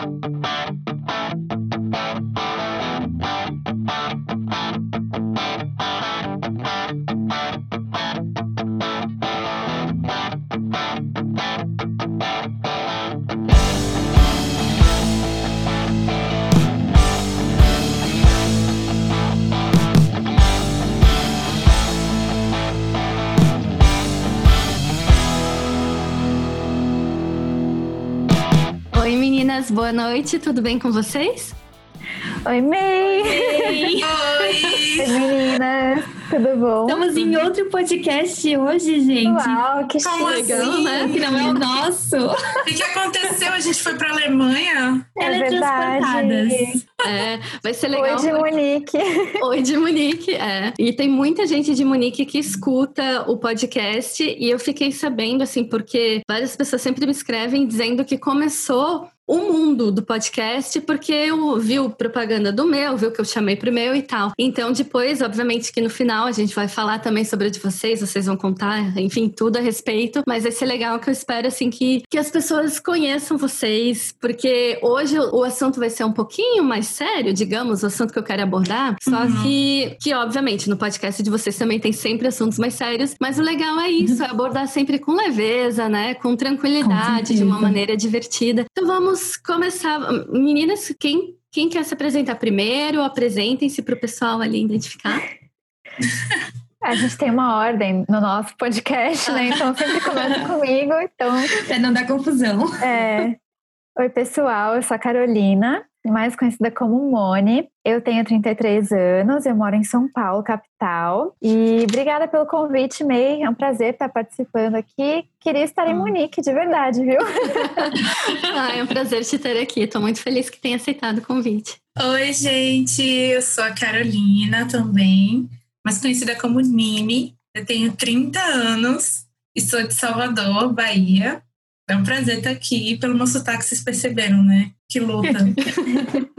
Oi meninas, boa noite, tudo bem com vocês? Oi, May! Oi! Oi, meninas! Tudo bom? Estamos em outro podcast hoje, gente. Uau, que Como chique! assim? né? Que não é o nosso. O que, aconteceu? A gente foi pra Alemanha? É verdade. Teletransportadas. É, vai ser Oi, legal. de porque- Monique! Oi de Munique, é. E tem muita gente de Munique que escuta o podcast e eu fiquei sabendo, assim, porque várias pessoas sempre me escrevem dizendo que começou o mundo do podcast porque eu viu propaganda do meu, viu que eu chamei pro meu e tal. Então, depois, obviamente, que no final a gente vai falar também sobre o de vocês, vocês vão contar, enfim, tudo a respeito. Mas vai ser legal que eu espero, assim, que, que as pessoas conheçam vocês, porque hoje o assunto vai ser um pouquinho mais sério, digamos, o assunto que eu quero abordar. Só Uhum. que, que, obviamente, no podcast de vocês também tem sempre assuntos mais sérios, mas o legal é isso, é abordar sempre com leveza, né? Com tranquilidade, de uma maneira divertida. Então vamos começar. Meninas, quem, quem quer se apresentar primeiro? Apresentem-se para o pessoal ali identificar. A gente tem uma ordem no nosso podcast, né? Então sempre começa comigo. Então, Pra não dar confusão. é... Oi, pessoal, eu sou a Carolina, mais conhecida como Mone. Eu tenho 33 anos, eu moro em São Paulo, capital. E obrigada pelo convite, May. É um prazer estar participando aqui. Queria estar em Munique, de verdade, viu? Ah, é um prazer te ter aqui. Estou muito feliz que tenha aceitado o convite. Oi, gente. Eu sou a Carolina também, mais conhecida como Nini. Eu tenho 30 anos e sou de Salvador, Bahia. É um prazer estar aqui. Pelo meu sotaque, vocês perceberam, né? Que luta.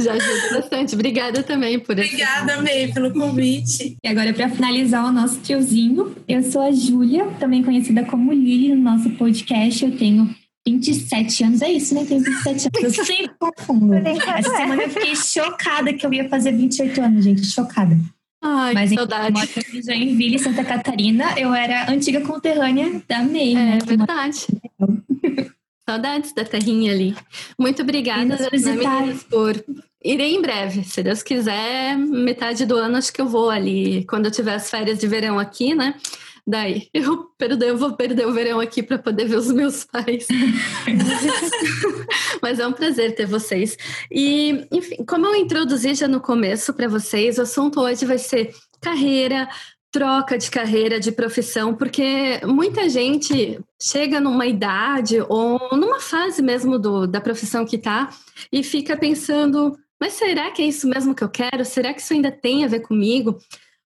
Já ajuda bastante. Obrigada também por esse- Obrigada, May, pelo convite. E agora, para finalizar o nosso triozinho, eu sou a Júlia, também conhecida como Lili no nosso podcast. Eu tenho 27 anos, é isso, né? Tenho 27 anos. Eu sempre confundo. Essa semana eu fiquei chocada que eu ia fazer 28 anos, gente. Chocada. Ai, Mas que saudade. Em Joinville, Santa Catarina. Eu era antiga conterrânea da né? É verdade. Saudades da terrinha ali. Muito obrigada, né, meninas, por. Irei em breve, se Deus quiser, metade do ano acho que eu vou ali, quando eu tiver as férias de verão aqui, né? Daí eu, perder, eu vou perder o verão aqui para poder ver os meus pais. Mas é um prazer ter vocês. E, enfim, como eu introduzi já no começo para vocês, o assunto hoje vai ser carreira, troca de carreira, de profissão, porque muita gente chega numa idade ou numa fase mesmo do, da profissão que está e fica pensando, mas será que é isso mesmo que eu quero? Será que isso ainda tem a ver comigo?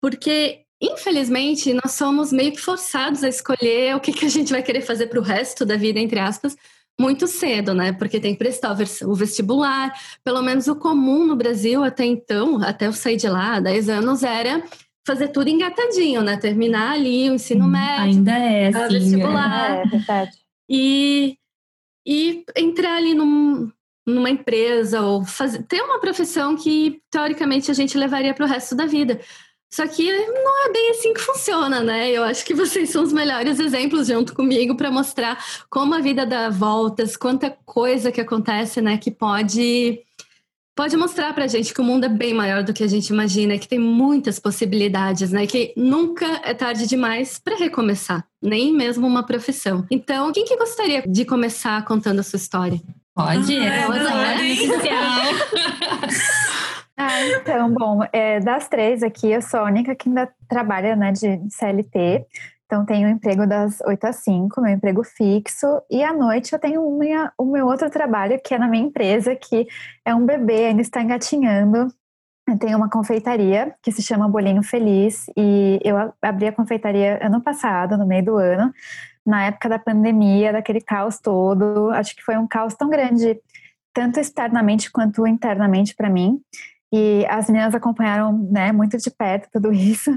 Porque, infelizmente, nós somos meio que forçados a escolher o que, que a gente vai querer fazer para o resto da vida, entre aspas, muito cedo, né? Porque tem que prestar o vestibular, pelo menos o comum no Brasil até então, até eu sair de lá, há 10 anos, era fazer tudo engatadinho, né? Terminar ali o ensino médio, Ainda é Ah, assim. vestibular. É verdade. e, e entrar ali num- numa empresa ou fazer, ter uma profissão que teoricamente a gente levaria para o resto da vida. Só que não é bem assim que funciona, né? Eu acho que vocês são os melhores exemplos junto comigo para mostrar como a vida dá voltas, quanta coisa que acontece, né? Que pode pode mostrar pra gente que o mundo é bem maior do que a gente imagina, que tem muitas possibilidades, né? Que nunca é tarde demais para recomeçar, nem mesmo uma profissão. Então, quem que gostaria de começar contando a sua história? Pode, Ah, é. é, Ah, então, bom, é, das três aqui, eu sou a única que ainda trabalha né, de CLT. Então, tenho um emprego das 8 às 5, meu emprego fixo. E à noite eu tenho minha- o meu outro trabalho, que é na minha empresa, que é um bebê, ainda está engatinhando. Eu tenho uma confeitaria que se chama Bolinho Feliz. E eu abri a confeitaria ano passado, no meio do ano, na época da pandemia, daquele caos todo. Acho que foi um caos tão grande, tanto externamente quanto internamente para mim. E as meninas acompanharam né, muito de perto tudo isso.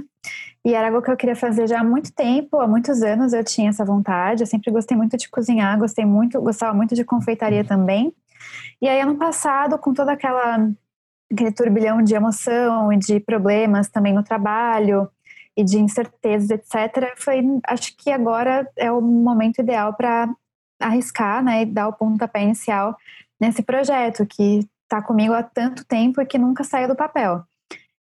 E era algo que eu queria fazer já há muito tempo, há muitos anos eu tinha essa vontade. Eu sempre gostei muito de cozinhar, gostei muito, gostava muito de confeitaria também. E aí, ano passado, com toda aquela aquele turbilhão de emoção e de problemas também no trabalho e de incertezas, etc. Foi, acho que agora é o momento ideal para arriscar, né, e dar o pontapé inicial nesse projeto que está comigo há tanto tempo e que nunca saiu do papel.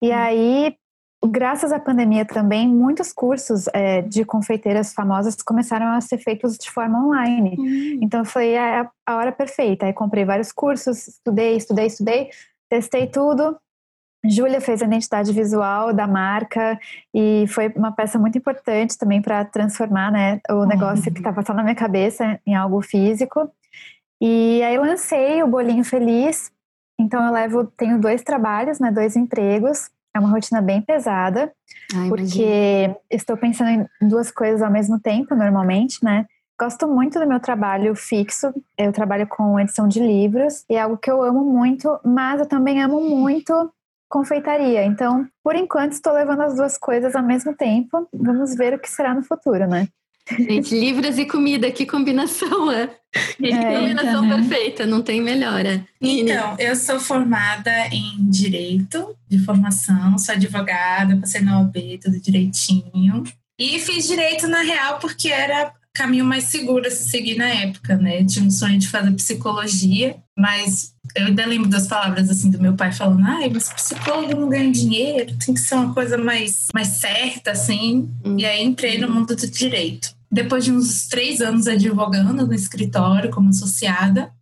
E hum. aí, graças à pandemia também, muitos cursos é, de confeiteiras famosas começaram a ser feitos de forma online. Hum. Então foi a, a hora perfeita. Aí comprei vários cursos, estudei, estudei, estudei, testei tudo. Júlia fez a identidade visual da marca e foi uma peça muito importante também para transformar né, o negócio uhum. que estava só na minha cabeça em algo físico. E aí lancei o Bolinho Feliz. Então eu levo, tenho dois trabalhos, né, dois empregos. É uma rotina bem pesada, Ai, porque imagina. estou pensando em duas coisas ao mesmo tempo, normalmente, né? Gosto muito do meu trabalho fixo. Eu trabalho com edição de livros e é algo que eu amo muito, mas eu também amo muito confeitaria. Então, por enquanto, estou levando as duas coisas ao mesmo tempo. Vamos ver o que será no futuro, né? Gente, livros e comida, que combinação, é? Que é, combinação então, perfeita, não tem melhora. Então, eu sou formada em Direito, de formação, sou advogada, passei na OAB, tudo direitinho. E fiz Direito, na real, porque era caminho mais seguro a se seguir na época, né? Tinha um sonho de fazer psicologia, mas eu ainda lembro das palavras assim do meu pai falando: ai, mas psicólogo não ganha dinheiro, tem que ser uma coisa mais, mais certa, assim. Hum. E aí entrei no mundo do direito. Depois de uns três anos advogando no escritório como associada,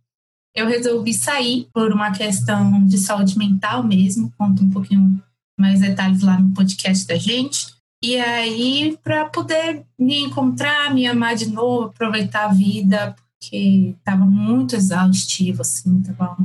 eu resolvi sair por uma questão de saúde mental mesmo. Conto um pouquinho mais detalhes lá no podcast da gente. E aí, para poder me encontrar, me amar de novo, aproveitar a vida, porque estava muito exaustivo, assim, tava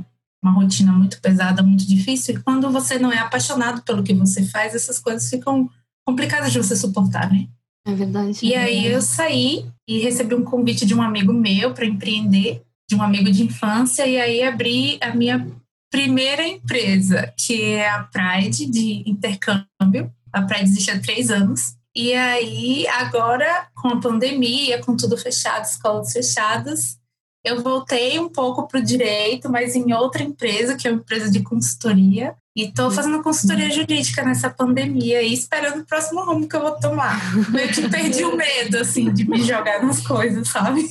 uma rotina muito pesada, muito difícil. E quando você não é apaixonado pelo que você faz, essas coisas ficam complicadas de você suportar, né? É verdade. E aí eu saí e recebi um convite de um amigo meu para empreender, de um amigo de infância, e aí abri a minha primeira empresa, que é a Pride de intercâmbio a Pride existe há três anos. E aí, agora, com a pandemia, com tudo fechado, escolas fechadas, eu voltei um pouco para o direito, mas em outra empresa, que é uma empresa de consultoria. E estou fazendo consultoria jurídica nessa pandemia e esperando o próximo rumo que eu vou tomar. Meio que perdi o medo, assim, de me jogar nas coisas, sabe?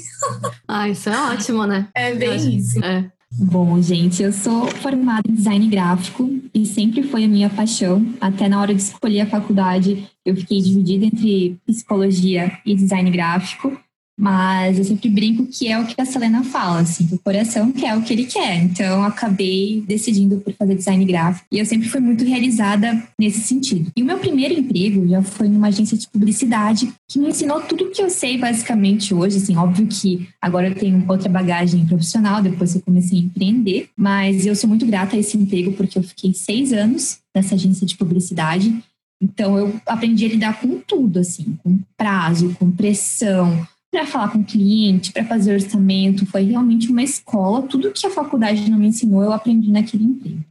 Ah, isso é ótimo, né? É bem isso. É. Bom, gente, eu sou formada em design gráfico e sempre foi a minha paixão. Até na hora de escolher a faculdade, eu fiquei dividida entre psicologia e design gráfico. Mas eu sempre brinco que é o que a Selena fala, assim, o coração quer o que ele quer. Então, acabei decidindo por fazer design gráfico. E eu sempre fui muito realizada nesse sentido. E o meu primeiro emprego já foi numa agência de publicidade que me ensinou tudo que eu sei basicamente hoje. Assim, óbvio que agora eu tenho outra bagagem profissional, depois eu comecei a empreender. Mas eu sou muito grata a esse emprego porque eu fiquei seis anos nessa agência de publicidade. Então, eu aprendi a lidar com tudo, assim, com prazo, com pressão, para falar com o cliente, para fazer orçamento, foi realmente uma escola. Tudo que a faculdade não me ensinou, eu aprendi naquele emprego.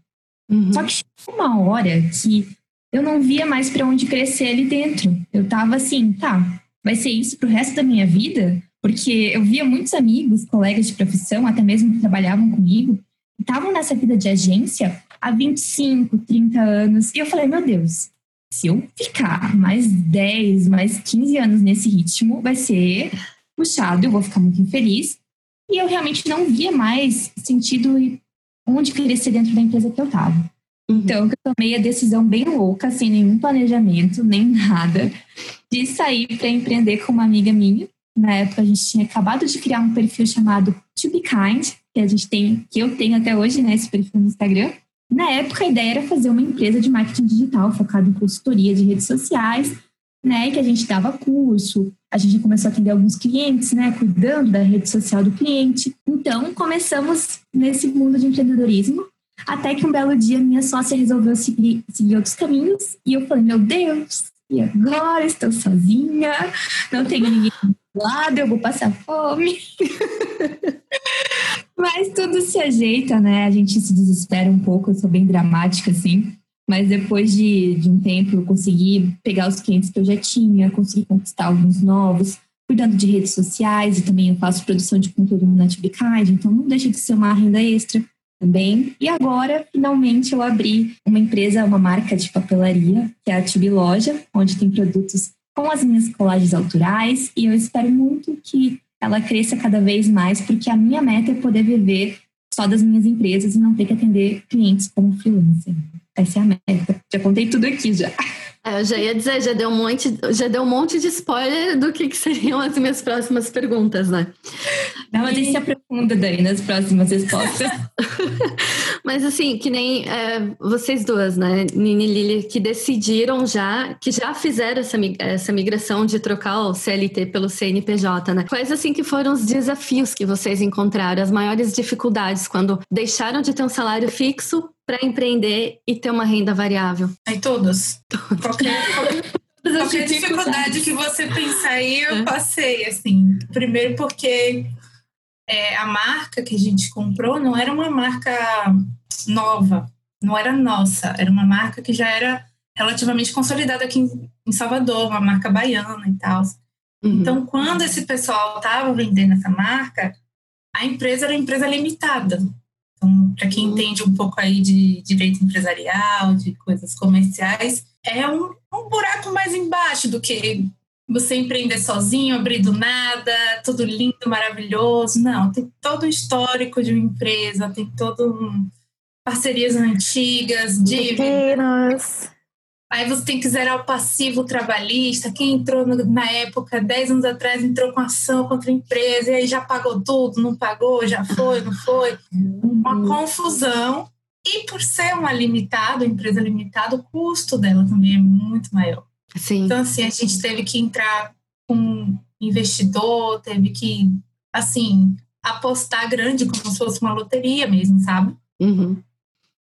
Uhum. Só que chegou uma hora que eu não via mais para onde crescer ali dentro. Eu tava assim, tá, vai ser isso pro resto da minha vida? Porque eu via muitos amigos, colegas de profissão, até mesmo que trabalhavam comigo, estavam nessa vida de agência há 25, 30 anos. E eu falei, meu Deus, se eu ficar mais 10, mais 15 anos nesse ritmo, vai ser puxado, eu vou ficar muito infeliz. E eu realmente não via mais sentido onde crescer dentro da empresa que eu estava. Uhum. Então, eu tomei a decisão bem louca, sem nenhum planejamento, nem nada, de sair para empreender com uma amiga minha. Na época, a gente tinha acabado de criar um perfil chamado To Be Kind, que a gente tem, que eu tenho até hoje, né, esse perfil no Instagram. Na época, a ideia era fazer uma empresa de marketing digital focada em consultoria de redes sociais, né, que a gente dava curso, a gente começou a atender alguns clientes, né, cuidando da rede social do cliente. Então, começamos nesse mundo de empreendedorismo, até que um belo dia minha sócia resolveu seguir, seguir outros caminhos, e eu falei, meu Deus, e agora estou sozinha, não tenho ninguém do lado, eu vou passar fome. Mas tudo se ajeita, né? A gente se desespera um pouco, eu sou bem dramática, assim. Mas depois de, de um tempo eu consegui pegar os clientes que eu já tinha, consegui conquistar alguns novos, cuidando de redes sociais e também eu faço produção de conteúdo na Tubicard, então não deixa de ser uma renda extra também. E agora, finalmente, eu abri uma empresa, uma marca de papelaria, que é a Tube Loja, onde tem produtos com as minhas colagens autorais e eu espero muito que ela cresça cada vez mais, porque a minha meta é poder viver só das minhas empresas e não ter que atender clientes como freelancer. Essa é a meta. Já contei tudo aqui já. É, eu já ia dizer, já deu um monte, já deu um monte de spoiler do que, que seriam as minhas próximas perguntas, né? Não, mas e... se aprofunda daí nas próximas respostas. mas assim, que nem é, vocês duas, né, Nini e Lili, que decidiram já, que já fizeram essa, essa migração de trocar o CLT pelo CNPJ, né? Quais assim que foram os desafios que vocês encontraram, as maiores dificuldades quando deixaram de ter um salário fixo para empreender e ter uma renda variável? Aí todos. Qualquer, qualquer, qualquer dificuldade que você pensar aí, eu é. passei, assim. Primeiro porque é, a marca que a gente comprou não era uma marca nova, não era nossa, era uma marca que já era relativamente consolidada aqui em, Salvador, uma marca baiana e tal. Uhum. Então, quando esse pessoal estava vendendo essa marca, a empresa era empresa limitada. Então, para quem entende um pouco aí de direito empresarial, de coisas comerciais, é um, um buraco mais embaixo do que você empreender sozinho, abrir do nada, tudo lindo, maravilhoso. Não, tem todo o histórico de uma empresa, tem todo um parcerias antigas, dívidas. Aí você tem que zerar o passivo trabalhista. Quem entrou na época, 10 anos atrás, entrou com ação contra a empresa e aí já pagou tudo, não pagou, já foi, não foi. Uma uhum. confusão. E por ser uma limitada, empresa limitada, o custo dela também é muito maior. Sim. Então, assim, a gente teve que entrar com investidor, teve que, assim, apostar grande como se fosse uma loteria mesmo, sabe? Uhum.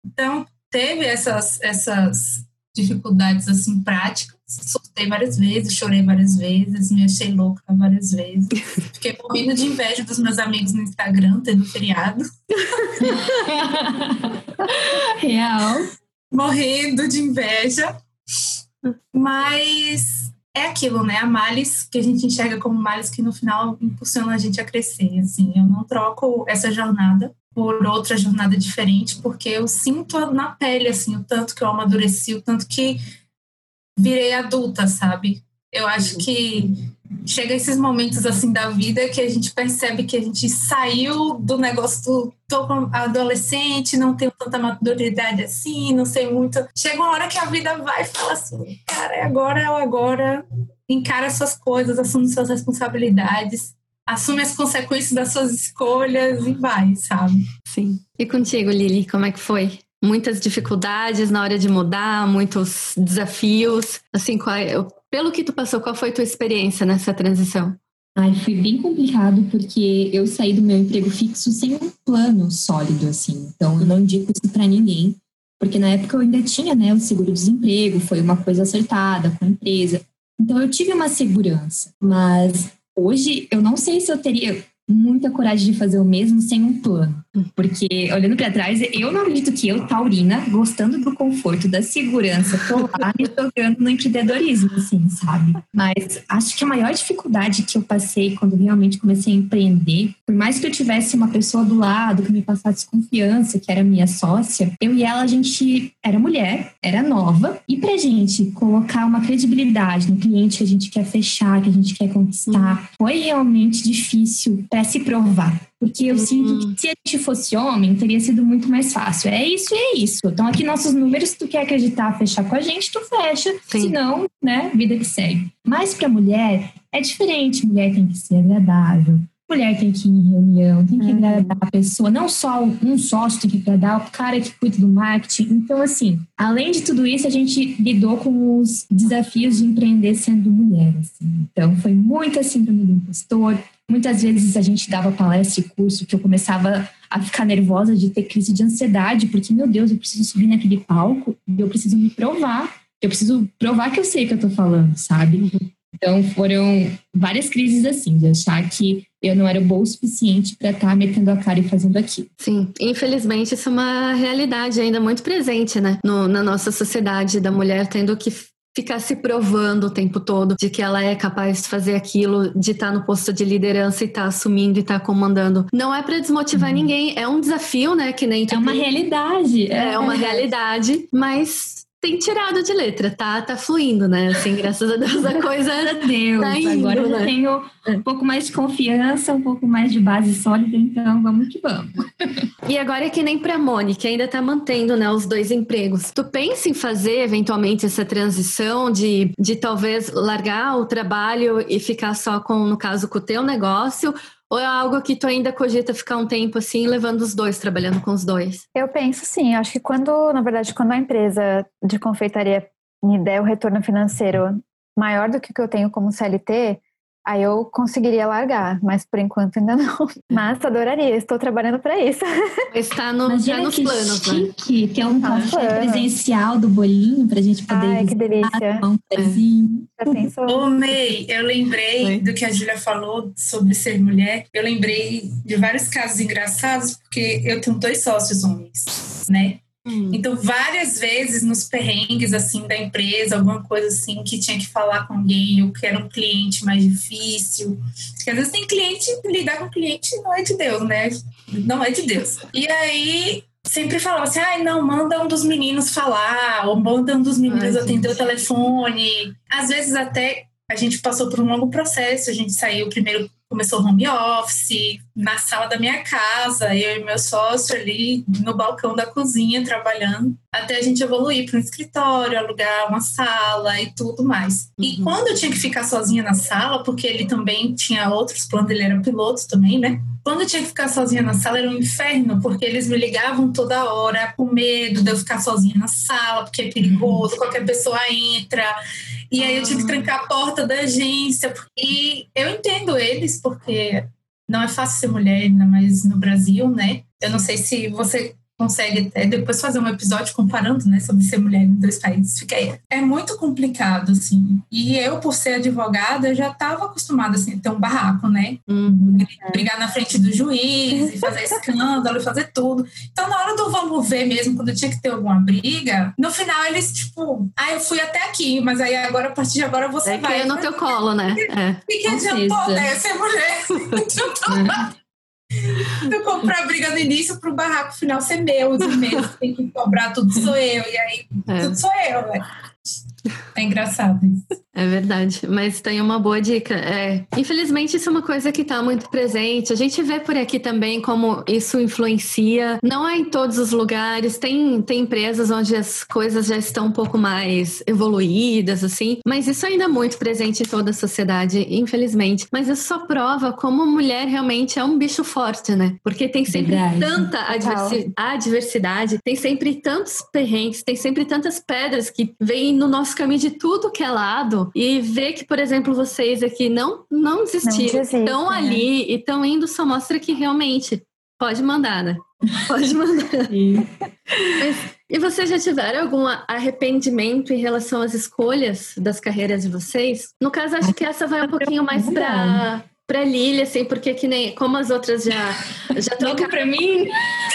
Então, teve essas, essas dificuldades assim práticas. Surtei várias vezes, chorei várias vezes, me achei louca várias vezes. Fiquei morrendo de inveja dos meus amigos no Instagram, tendo feriado. Real. Morrendo de inveja. Mas é aquilo, né? A males que a gente enxerga como males que no final impulsiona a gente a crescer. Assim, eu não troco essa jornada por outra jornada diferente, porque eu sinto na pele, assim, o tanto que eu amadureci, o tanto que virei adulta, sabe? Eu acho que chega esses momentos, assim, da vida que a gente percebe que a gente saiu do negócio do tô adolescente, não tenho tanta maturidade assim, não sei muito. Chega uma hora que a vida vai e fala assim, cara, é agora é agora, encara suas coisas, assume suas responsabilidades assume as consequências das suas escolhas e vai, sabe? Sim. E contigo, Lili, como é que foi? Muitas dificuldades na hora de mudar, muitos desafios. Assim, qual, é, pelo que tu passou, qual foi a tua experiência nessa transição? Ai, foi bem complicado porque eu saí do meu emprego fixo sem um plano sólido, assim. Então, eu não indico isso para ninguém, porque na época eu ainda tinha, né, o seguro-desemprego, foi uma coisa acertada com a empresa. Então, eu tive uma segurança, mas Hoje, eu não sei se eu teria muita coragem de fazer o mesmo sem um plano. Porque, olhando para trás, eu não acredito que eu, Taurina, gostando do conforto, da segurança, tô lá me jogando no empreendedorismo, assim, sabe? Mas acho que a maior dificuldade que eu passei quando realmente comecei a empreender, por mais que eu tivesse uma pessoa do lado que me passasse confiança, que era minha sócia, eu e ela, a gente era mulher, era nova, e pra gente colocar uma credibilidade no cliente que a gente quer fechar, que a gente quer conquistar, foi realmente difícil para se provar. Porque eu uhum. sinto que se a gente fosse homem, teria sido muito mais fácil. É isso e é isso. Então, aqui nossos números, se tu quer acreditar, fechar com a gente, tu fecha. Sim. Senão, né, vida que segue. Mas para mulher, é diferente. Mulher tem que ser agradável. Mulher tem que ir em reunião, tem que uhum. agradar a pessoa. Não só um sócio tem que agradar, o cara que cuida do marketing. Então, assim, além de tudo isso, a gente lidou com os desafios de empreender sendo mulher. Assim. Então, foi muita síndrome do impostor, Muitas vezes a gente dava palestra e curso que eu começava a ficar nervosa de ter crise de ansiedade, porque, meu Deus, eu preciso subir naquele palco e eu preciso me provar. Eu preciso provar que eu sei o que eu tô falando, sabe? Então foram várias crises assim, de achar que eu não era boa o suficiente para estar tá metendo a cara e fazendo aquilo. Sim, infelizmente isso é uma realidade ainda muito presente, né? No, na nossa sociedade, da mulher tendo que ficar se provando o tempo todo de que ela é capaz de fazer aquilo, de estar tá no posto de liderança e estar tá assumindo e estar tá comandando. Não é para desmotivar uhum. ninguém, é um desafio, né? Que nem É uma realidade. É, é uma realidade, mas tem tirado de letra, tá? Tá fluindo, né? Assim, graças a Deus a coisa. Deus, tá indo, agora né? eu tenho um pouco mais de confiança, um pouco mais de base sólida, então vamos que vamos. E agora é que nem pra que ainda tá mantendo né, os dois empregos. Tu pensa em fazer eventualmente essa transição de, de talvez largar o trabalho e ficar só com, no caso, com o teu negócio? Ou é algo que tu ainda cogita ficar um tempo assim, levando os dois, trabalhando com os dois? Eu penso sim. Acho que quando, na verdade, quando a empresa de confeitaria me der o retorno financeiro maior do que o que eu tenho como CLT, Aí eu conseguiria largar, mas por enquanto ainda não. Mas adoraria, estou trabalhando para isso. Está no, já nos que planos, né? chique, né? Ter um tá café presencial do bolinho para a gente poder Ai, que delícia. Um pezinho. Já pensou? Ô, May, eu lembrei Oi? do que a Julia falou sobre ser mulher. Eu lembrei de vários casos engraçados, porque eu tenho dois sócios homens, né? Hum. Então, várias vezes nos perrengues assim da empresa, alguma coisa assim que tinha que falar com alguém, ou que era um cliente mais difícil. Porque às vezes tem cliente, lidar com cliente não é de Deus, né? Não é de Deus. E aí sempre falava assim: ai, ah, não, manda um dos meninos falar, ou manda um dos meninos ai, atender gente. o telefone. Às vezes até a gente passou por um longo processo, a gente saiu primeiro começou home office, na sala da minha casa, eu e meu sócio ali no balcão da cozinha trabalhando, até a gente evoluir para um escritório, alugar uma sala e tudo mais. Uhum. E quando eu tinha que ficar sozinha na sala, porque ele também tinha outros planos, ele era piloto também, né? Quando eu tinha que ficar sozinha na sala era um inferno, porque eles me ligavam toda hora com medo de eu ficar sozinha na sala, porque é perigoso, qualquer pessoa entra. E aí eu tive que trancar a porta da agência. E eu entendo eles, porque não é fácil ser mulher, ainda mais no Brasil, né? Eu não sei se você consegue até depois fazer um episódio comparando, né, sobre ser mulher em dois países. Fica aí. É muito complicado, assim. E eu, por ser advogada, já estava acostumada, assim, a ter um barraco, né? Uhum. Brigar na frente do juiz, fazer escândalo, fazer tudo. Então, na hora do vamos ver mesmo, quando tinha que ter alguma briga, no final eles, tipo, ah, eu fui até aqui, mas aí agora, a partir de agora, você é vai. É no teu colo, né? É. E que adiantou, né? Ser mulher. Então, eu comprar a briga no início para o barraco final ser meu, de mesmo, tem que cobrar tudo sou eu, e aí é. tudo sou eu, né? É engraçado isso. É verdade, mas tem uma boa dica. É, infelizmente, isso é uma coisa que está muito presente. A gente vê por aqui também como isso influencia. Não é em todos os lugares. Tem, tem empresas onde as coisas já estão um pouco mais evoluídas, assim, mas isso ainda é muito presente em toda a sociedade, infelizmente. Mas isso só prova como mulher realmente é um bicho forte, né? Porque tem sempre verdade. tanta adversi adversidade, tem sempre tantos perrengues, tem sempre tantas pedras que vêm no nosso caminho de tudo que é lado e ver que, por exemplo, vocês aqui não, não desistiram, estão né? ali e estão indo, só mostra que realmente pode mandar, né? Pode mandar. Mas, e vocês já tiveram algum arrependimento em relação às escolhas das carreiras de vocês? No caso, acho que essa vai um pouquinho mais para para Lili, assim, porque que nem como as outras já já trocaram para mim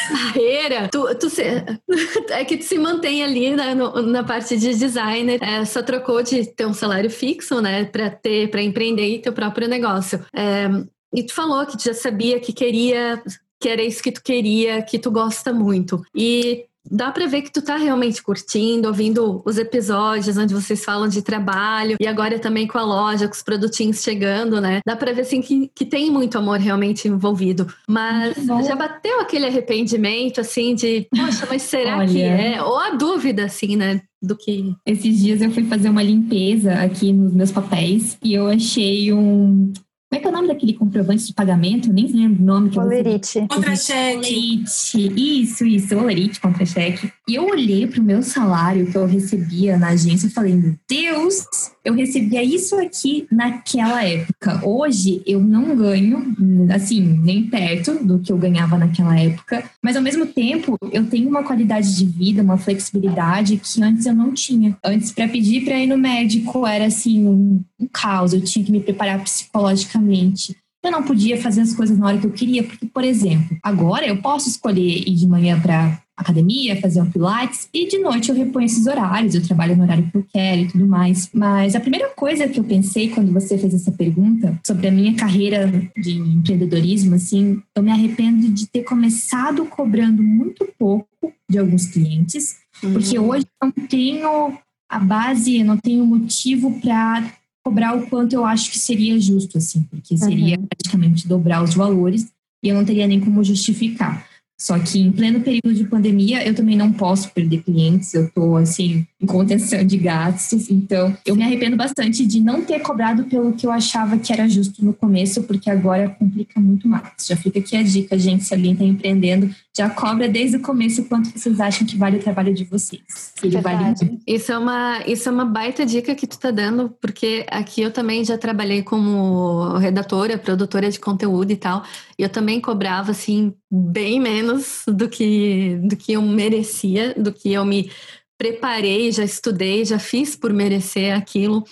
carreira, tu, tu se, é que tu se mantém ali né, no, na parte de designer, é, só trocou de ter um salário fixo, né, para ter para empreender teu próprio negócio. É, e tu falou que tu já sabia que queria que era isso que tu queria, que tu gosta muito. E dá para ver que tu tá realmente curtindo, ouvindo os episódios onde vocês falam de trabalho e agora também com a loja, com os produtinhos chegando, né? Dá para ver assim que, que tem muito amor realmente envolvido. Mas já bateu aquele arrependimento assim de, poxa, mas será que é? Ou a dúvida assim, né? Do que. Esses dias eu fui fazer uma limpeza aqui nos meus papéis e eu achei um como é que é o nome daquele comprovante de pagamento? Eu nem lembro o nome. Que Olerite. Contra-cheque. Isso, isso, Olerite, contra-cheque. E eu olhei para o meu salário que eu recebia na agência e falei, meu Deus, eu recebia isso aqui naquela época. Hoje eu não ganho, assim, nem perto do que eu ganhava naquela época. Mas ao mesmo tempo, eu tenho uma qualidade de vida, uma flexibilidade que antes eu não tinha. Antes, para pedir para ir no médico, era assim, um, um caos. Eu tinha que me preparar psicologicamente eu não podia fazer as coisas na hora que eu queria, porque, por exemplo, agora eu posso escolher ir de manhã para academia, fazer um pilates, e de noite eu reponho esses horários, eu trabalho no horário que eu quero e tudo mais. Mas a primeira coisa que eu pensei quando você fez essa pergunta sobre a minha carreira de empreendedorismo, assim, eu me arrependo de ter começado cobrando muito pouco de alguns clientes, uhum. porque hoje eu não tenho a base, eu não tenho motivo para cobrar o quanto eu acho que seria justo, assim, porque seria uhum. praticamente dobrar os valores e eu não teria nem como justificar. Só que em pleno período de pandemia, eu também não posso perder clientes, eu estou assim, em contenção de gastos, então eu me arrependo bastante de não ter cobrado pelo que eu achava que era justo no começo, porque agora complica muito mais. Já fica aqui a dica, gente, se alguém está empreendendo, já cobra desde o começo quanto vocês acham que vale o trabalho de vocês. Ele vale Isso é uma, isso é uma baita dica que tu tá dando, porque aqui eu também já trabalhei como redatora, produtora de conteúdo e tal, e eu também cobrava assim bem menos do que do que eu merecia, do que eu me preparei, já estudei, já fiz por merecer aquilo.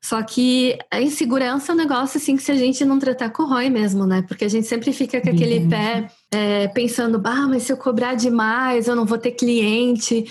Só que a insegurança é um negócio assim que se a gente não tratar corrói mesmo, né? Porque a gente sempre fica com aquele pé é, pensando, ah, mas se eu cobrar demais, eu não vou ter cliente.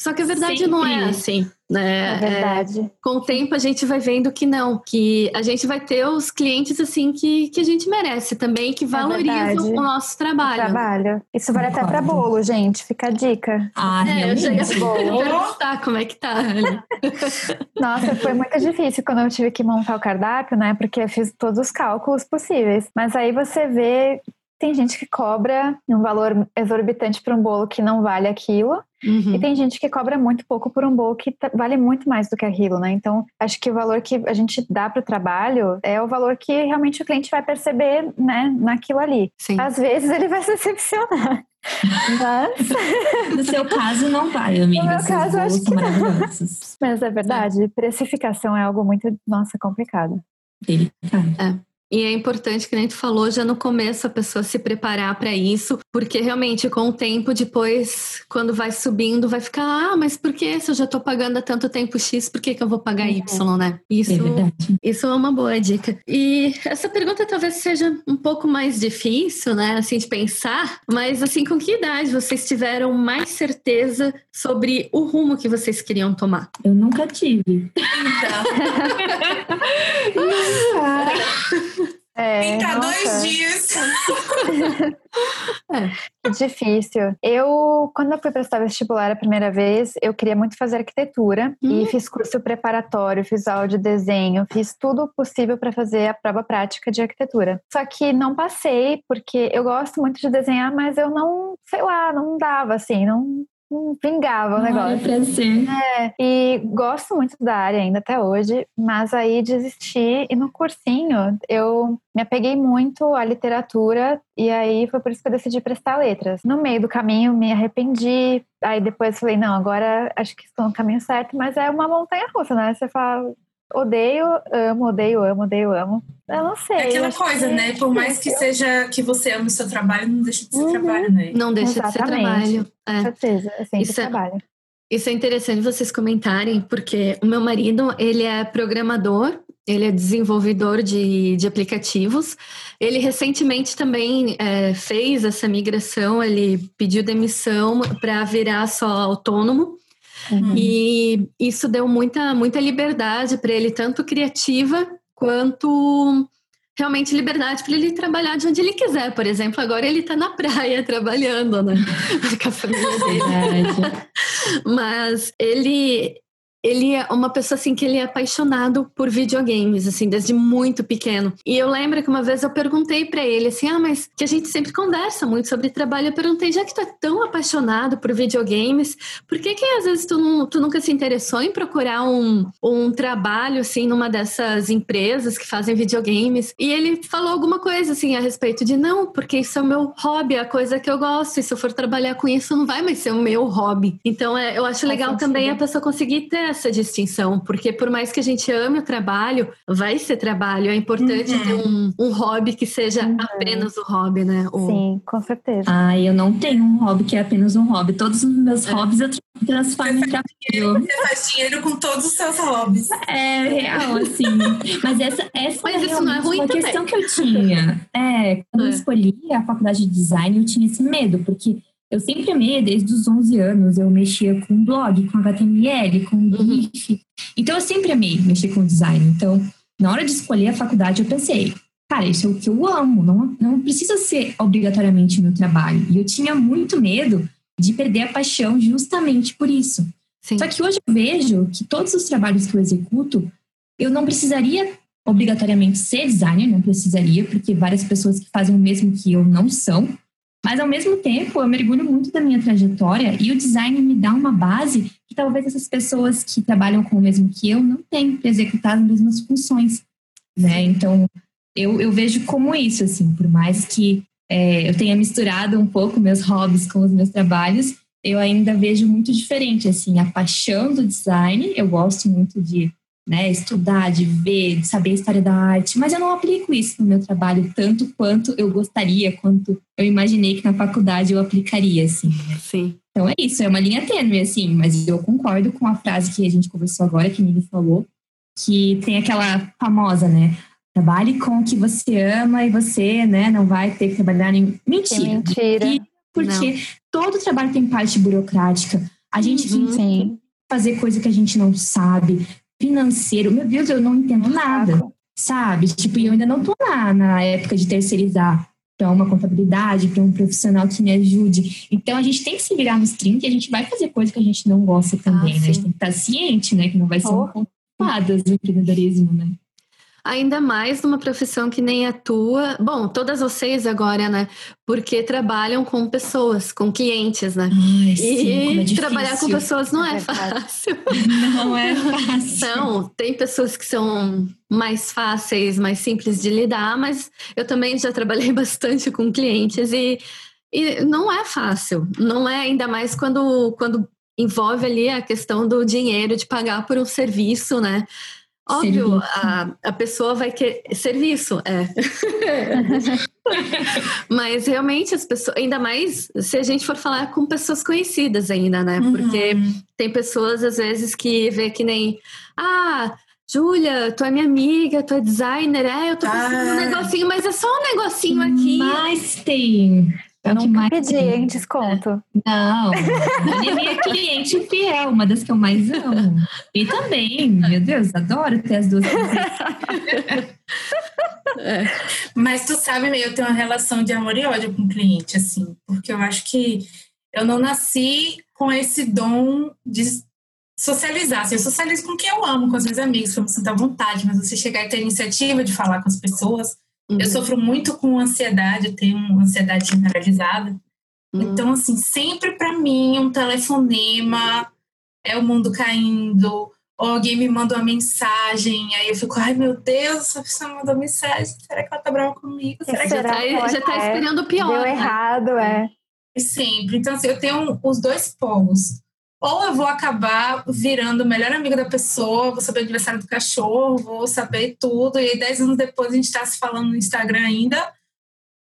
Só que a verdade sempre. não é assim. Né? É verdade. É, com o tempo a gente vai vendo que não, que a gente vai ter os clientes assim que, que a gente merece também, que é valorizam é o nosso trabalho. O trabalho. Isso vale até para bolo, gente. Fica a dica. Ah, é, eu já ia perguntar como é que tá. Nossa, foi muito difícil quando eu tive que montar o cardápio, né? Porque eu fiz todos os cálculos possíveis. Mas aí você vê tem gente que cobra um valor exorbitante para um bolo que não vale aquilo. Uhum. E tem gente que cobra muito pouco por um bolo que vale muito mais do que aquilo, né? Então, acho que o valor que a gente dá para o trabalho é o valor que realmente o cliente vai perceber, né, naquilo ali. Sim. Às vezes ele vai se decepcionar. Mas... No seu caso, não vai, amiga. No meu caso, acho que não. Mas é verdade, é. precificação é algo muito, nossa, complicado. Delicado. É. E é importante, que a gente falou já no começo, a pessoa se preparar para isso, porque realmente com o tempo depois, quando vai subindo, vai ficar, ah, mas por que se eu já estou pagando há tanto tempo X, por que, que eu vou pagar Y, né? Isso, é isso é uma boa dica. E essa pergunta talvez seja um pouco mais difícil, né, assim, de pensar, mas assim, com que idade vocês tiveram mais certeza sobre o rumo que vocês queriam tomar? Eu nunca tive. Então. É, Fica dois dias. é, difícil. Eu, quando eu fui prestar vestibular a primeira vez, eu queria muito fazer arquitetura hum. e fiz curso preparatório, fiz aula de desenho, fiz tudo possível para fazer a prova prática de arquitetura. Só que não passei porque eu gosto muito de desenhar, mas eu não, sei lá, não dava assim, não vingava o negócio. Ser. É, e gosto muito da área ainda até hoje, mas aí desisti e no cursinho eu me apeguei muito à literatura e aí foi por isso que eu decidi prestar letras. No meio do caminho me arrependi, aí depois falei, não, agora acho que estou no caminho certo, mas é uma montanha russa, né? Você fala, odeio, amo, odeio, amo, odeio, amo. Eu não sei. É aquela coisa, que... né? Por mais que seja que você ame o seu trabalho, não deixa de ser uhum. trabalho, né? Não deixa Exatamente. de ser trabalho. É. Com certeza, é sempre Isso é trabalho. É... Isso é interessante vocês comentarem, porque o meu marido, ele é programador, ele é desenvolvedor de, de aplicativos. Ele recentemente também é, fez essa migração, ele pediu demissão para virar só autônomo. Uhum. E isso deu muita, muita liberdade para ele, tanto criativa quanto realmente liberdade para ele trabalhar de onde ele quiser. Por exemplo, agora ele está na praia trabalhando, né? Com a família dele. Mas ele ele é uma pessoa assim que ele é apaixonado por videogames, assim, desde muito pequeno. E eu lembro que uma vez eu perguntei para ele assim: "Ah, mas que a gente sempre conversa muito sobre trabalho". Eu perguntei: "Já que tu é tão apaixonado por videogames, por que que às vezes tu, não, tu nunca se interessou em procurar um, um trabalho assim numa dessas empresas que fazem videogames?". E ele falou alguma coisa assim a respeito de: "Não, porque isso é o meu hobby, é a coisa que eu gosto, e se eu for trabalhar com isso não vai mais ser o meu hobby". Então, é, eu acho legal também a pessoa conseguir ter essa distinção, porque por mais que a gente ame o trabalho, vai ser trabalho. É importante uhum. ter um, um, hobby que seja uhum. apenas o hobby, né? O... Sim, com certeza. Ah, eu não tenho um hobby que é apenas um hobby. Todos os meus é. hobbies eu transformo em trabalho. Você faz dinheiro com todos os seus hobbies. É real, assim. Mas essa, essa Mas é isso não é ruim uma também. questão que eu tinha. É, quando é. eu escolhi a faculdade de design, eu tinha esse medo, porque eu sempre amei, desde os 11 anos, eu mexia com blog, com HTML, com Uhum. GIF. Então, eu sempre amei mexer com design. Então, na hora de escolher a faculdade, eu pensei, cara, isso é o que eu amo, não, não precisa ser obrigatoriamente meu trabalho. E eu tinha muito medo de perder a paixão justamente por isso. Sim. Só que hoje eu vejo que todos os trabalhos que eu executo, eu não precisaria obrigatoriamente ser designer, não precisaria, porque várias pessoas que fazem o mesmo que eu não são. Mas ao mesmo tempo, eu mergulho muito da minha trajetória e o design me dá uma base que talvez essas pessoas que trabalham com o mesmo que eu não tenham para executar as mesmas funções, né? Então, eu, eu vejo como isso, assim, por mais que é, eu tenha misturado um pouco meus hobbies com os meus trabalhos, eu ainda vejo muito diferente, assim, a paixão do design, eu gosto muito de né, estudar, de ver, de saber a história da arte, mas eu não aplico isso no meu trabalho tanto quanto eu gostaria, quanto eu imaginei que na faculdade eu aplicaria, assim. Sim. Então é isso, é uma linha tênue, assim, mas eu concordo com a frase que a gente conversou agora, que a Mili falou, que tem aquela famosa, né? Trabalhe com o que você ama e você, né, não vai ter que trabalhar em... Que Mentira. mentira. E- Porque todo trabalho tem parte burocrática. A gente Uhum. que Sim. fazer coisa que a gente não sabe, financeiro, meu Deus, eu não entendo nada, sabe? Tipo, eu ainda não tô na, na época de terceirizar para uma contabilidade, para um profissional que me ajude. Então a gente tem que se virar nos 30 e a gente vai fazer coisa que a gente não gosta também, Ah, né? A gente tem que estar ciente, né? Que não vai ser um Oh. de fadas do empreendedorismo, né? Ainda mais numa profissão que nem a tua. Bom, todas vocês agora, né? Porque trabalham com pessoas, com clientes, né? Ai, e trabalhar com pessoas não É é fácil. Não é fácil. Não, tem pessoas que são mais fáceis, mais simples de lidar, mas eu também já trabalhei bastante com clientes e, e não é fácil. Não é ainda mais quando, quando envolve ali a questão do dinheiro, de pagar por um serviço, né? Óbvio, a, a pessoa vai querer. Serviço, é. Mas realmente as pessoas, ainda mais se a gente for falar com pessoas conhecidas ainda, né? Porque Uhum. tem pessoas, às vezes, que vê que nem. Ah, Júlia, tu é minha amiga, tu é designer, é, eu tô precisando de um Ah. negocinho, mas é só um negocinho aqui. Mas tem. É Eu o que nunca mais pedi, hein, desconto. Não, a Nini é cliente fiel, uma das que eu mais amo. E também, meu Deus, adoro ter as duas. Mas tu sabe, eu tenho uma relação de amor e ódio com o cliente, assim, porque eu acho que eu não nasci com esse dom de socializar. Assim, eu socializo com quem eu amo, com os meus amigos, que eu me sinto à vontade, mas você chegar e ter iniciativa de falar com as pessoas. Uhum. Eu sofro muito com ansiedade, eu tenho uma ansiedade generalizada. Uhum. Então, assim, sempre pra mim um telefonema é o mundo caindo, ou alguém me manda uma mensagem, aí eu fico, ai meu Deus, essa pessoa mandou mensagem, será que ela tá brava comigo? Será que já será tá, que ela já tá quer? esperando o pior. Deu né? errado, é. Sempre. Então, assim, eu tenho os dois polos. Ou eu vou acabar virando o melhor amigo da pessoa, vou saber o aniversário do cachorro, vou saber tudo, e aí dez anos depois a gente tá se falando no Instagram ainda.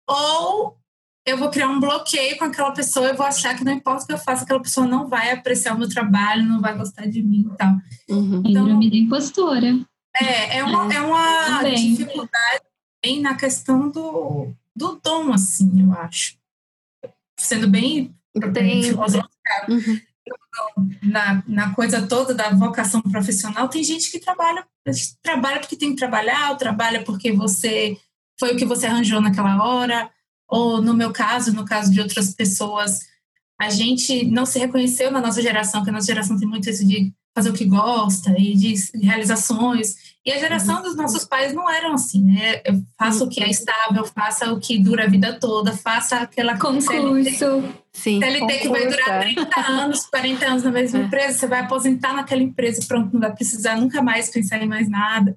Ou eu vou criar um bloqueio com aquela pessoa e vou achar que não importa o que eu faça, aquela pessoa não vai apreciar o meu trabalho, não vai gostar de mim e tal. Uhum. Então- Síndrome da impostora. É, é uma, é uma Também. dificuldade bem na questão do, do dom, assim, eu acho. Sendo bem Tem. filosófica, Uhum. Na, na coisa toda da vocação profissional, tem gente que trabalha, trabalha porque tem que trabalhar, ou trabalha porque você foi o que você arranjou naquela hora, ou no meu caso, no caso de outras pessoas, a gente não se reconheceu na nossa geração, que a nossa geração tem muito isso de fazer o que gosta e de realizações. E a geração dos nossos pais não eram assim, né? Eu faço o que é estável, faça o que dura a vida toda, faça aquela Concurso. Sim. CLT que vai durar Concurso, 30 anos, 40 anos na mesma É. empresa, você vai aposentar naquela empresa pronto, não vai precisar nunca mais pensar em mais nada.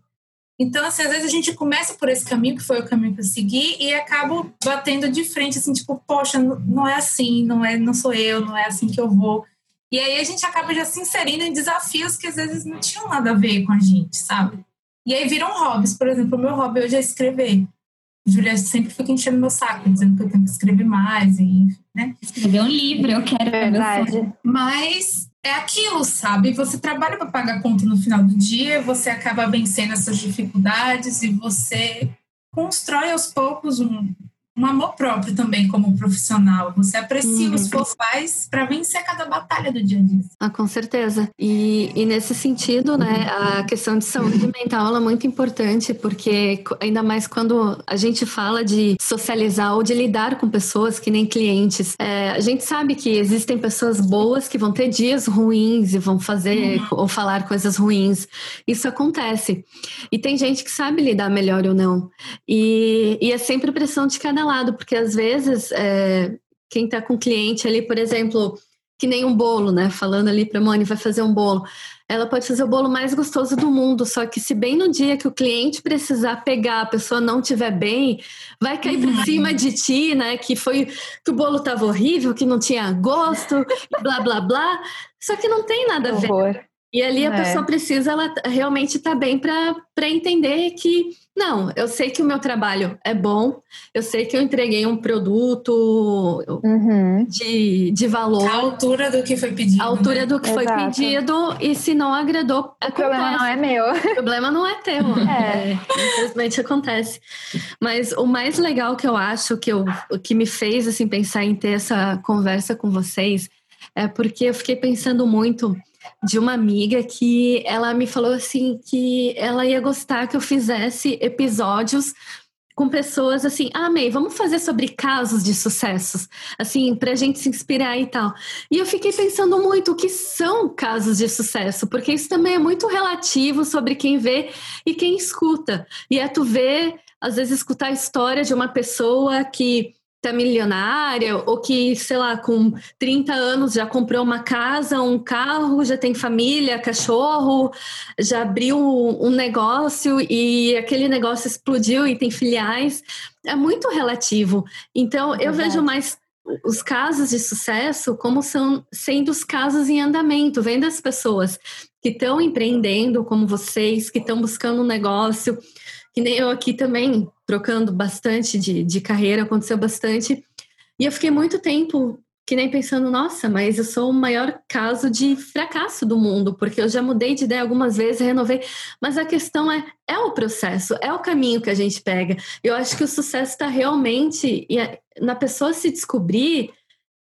Então, assim, às vezes a gente começa por esse caminho, que foi o caminho que eu segui, e acabo batendo de frente, assim, tipo, poxa, não- não é assim, não, é, não sou eu, não é assim que eu vou. E aí a gente acaba já se inserindo em desafios que às vezes não tinham nada a ver com a gente, sabe? E aí viram hobbies. Por exemplo, o meu hobby hoje é escrever. Julia sempre fica enchendo meu saco, dizendo que eu tenho que escrever mais, e, né? Escrever um livro, eu quero. Verdade. Mas é aquilo, sabe? Você trabalha para pagar a conta no final do dia, você acaba vencendo essas dificuldades e você constrói aos poucos um, um amor próprio também como profissional. Você aprecia uhum. o esforço faz para vencer cada batalha do dia a dia. Ah, com certeza. E, e nesse sentido, né, a questão de saúde mental é muito importante, porque ainda mais quando a gente fala de socializar ou de lidar com pessoas que nem clientes, é, a gente sabe que existem pessoas boas que vão ter dias ruins e vão fazer uhum. ou falar coisas ruins. Isso acontece. E tem gente que sabe lidar melhor ou não. E, e é sempre pressão de cada lado, porque às vezes é, quem está com cliente ali, por exemplo, que nem um bolo, né? Falando ali para a Moni, vai fazer um bolo. Ela pode fazer o bolo mais gostoso do mundo, só que se bem no dia que o cliente precisar pegar, a pessoa não tiver bem, vai cair por uhum. cima de ti, né? Que foi que o bolo estava horrível, que não tinha gosto, blá blá blá. Só que não tem nada a ver. E ali a é. pessoa precisa ela realmente estar tá bem para entender que não, eu sei que o meu trabalho é bom, eu sei que eu entreguei um produto uhum. de, de valor. A altura do que foi pedido. A altura né? do que Exato. foi pedido, e se não agradou, o acontece. problema não é meu. O problema não é teu. é. é. Infelizmente acontece. Mas o mais legal que eu acho que, eu, que me fez assim, pensar em ter essa conversa com vocês é porque eu fiquei pensando muito de uma amiga que ela me falou assim que ela ia gostar que eu fizesse episódios com pessoas assim, ah, May, vamos fazer sobre casos de sucessos, assim, pra gente se inspirar e tal. E eu fiquei pensando muito o que são casos de sucesso, porque isso também é muito relativo sobre quem vê e quem escuta. E é tu ver, às vezes, escutar a história de uma pessoa que tá milionária ou que, sei lá, com 30 anos já comprou uma casa, um carro, já tem família, cachorro, já abriu um negócio e aquele negócio explodiu e tem filiais. É muito relativo. Então, é eu vejo mais os casos de sucesso como são sendo os casos em andamento, vendo as pessoas que estão empreendendo como vocês, que estão buscando um negócio, que nem eu aqui também, trocando bastante de, de carreira, aconteceu bastante. E eu fiquei muito tempo que nem pensando, nossa, mas eu sou o maior caso de fracasso do mundo, porque eu já mudei de ideia algumas vezes, renovei, mas a questão é, é o processo, é o caminho que a gente pega. Eu acho que o sucesso está realmente na pessoa se descobrir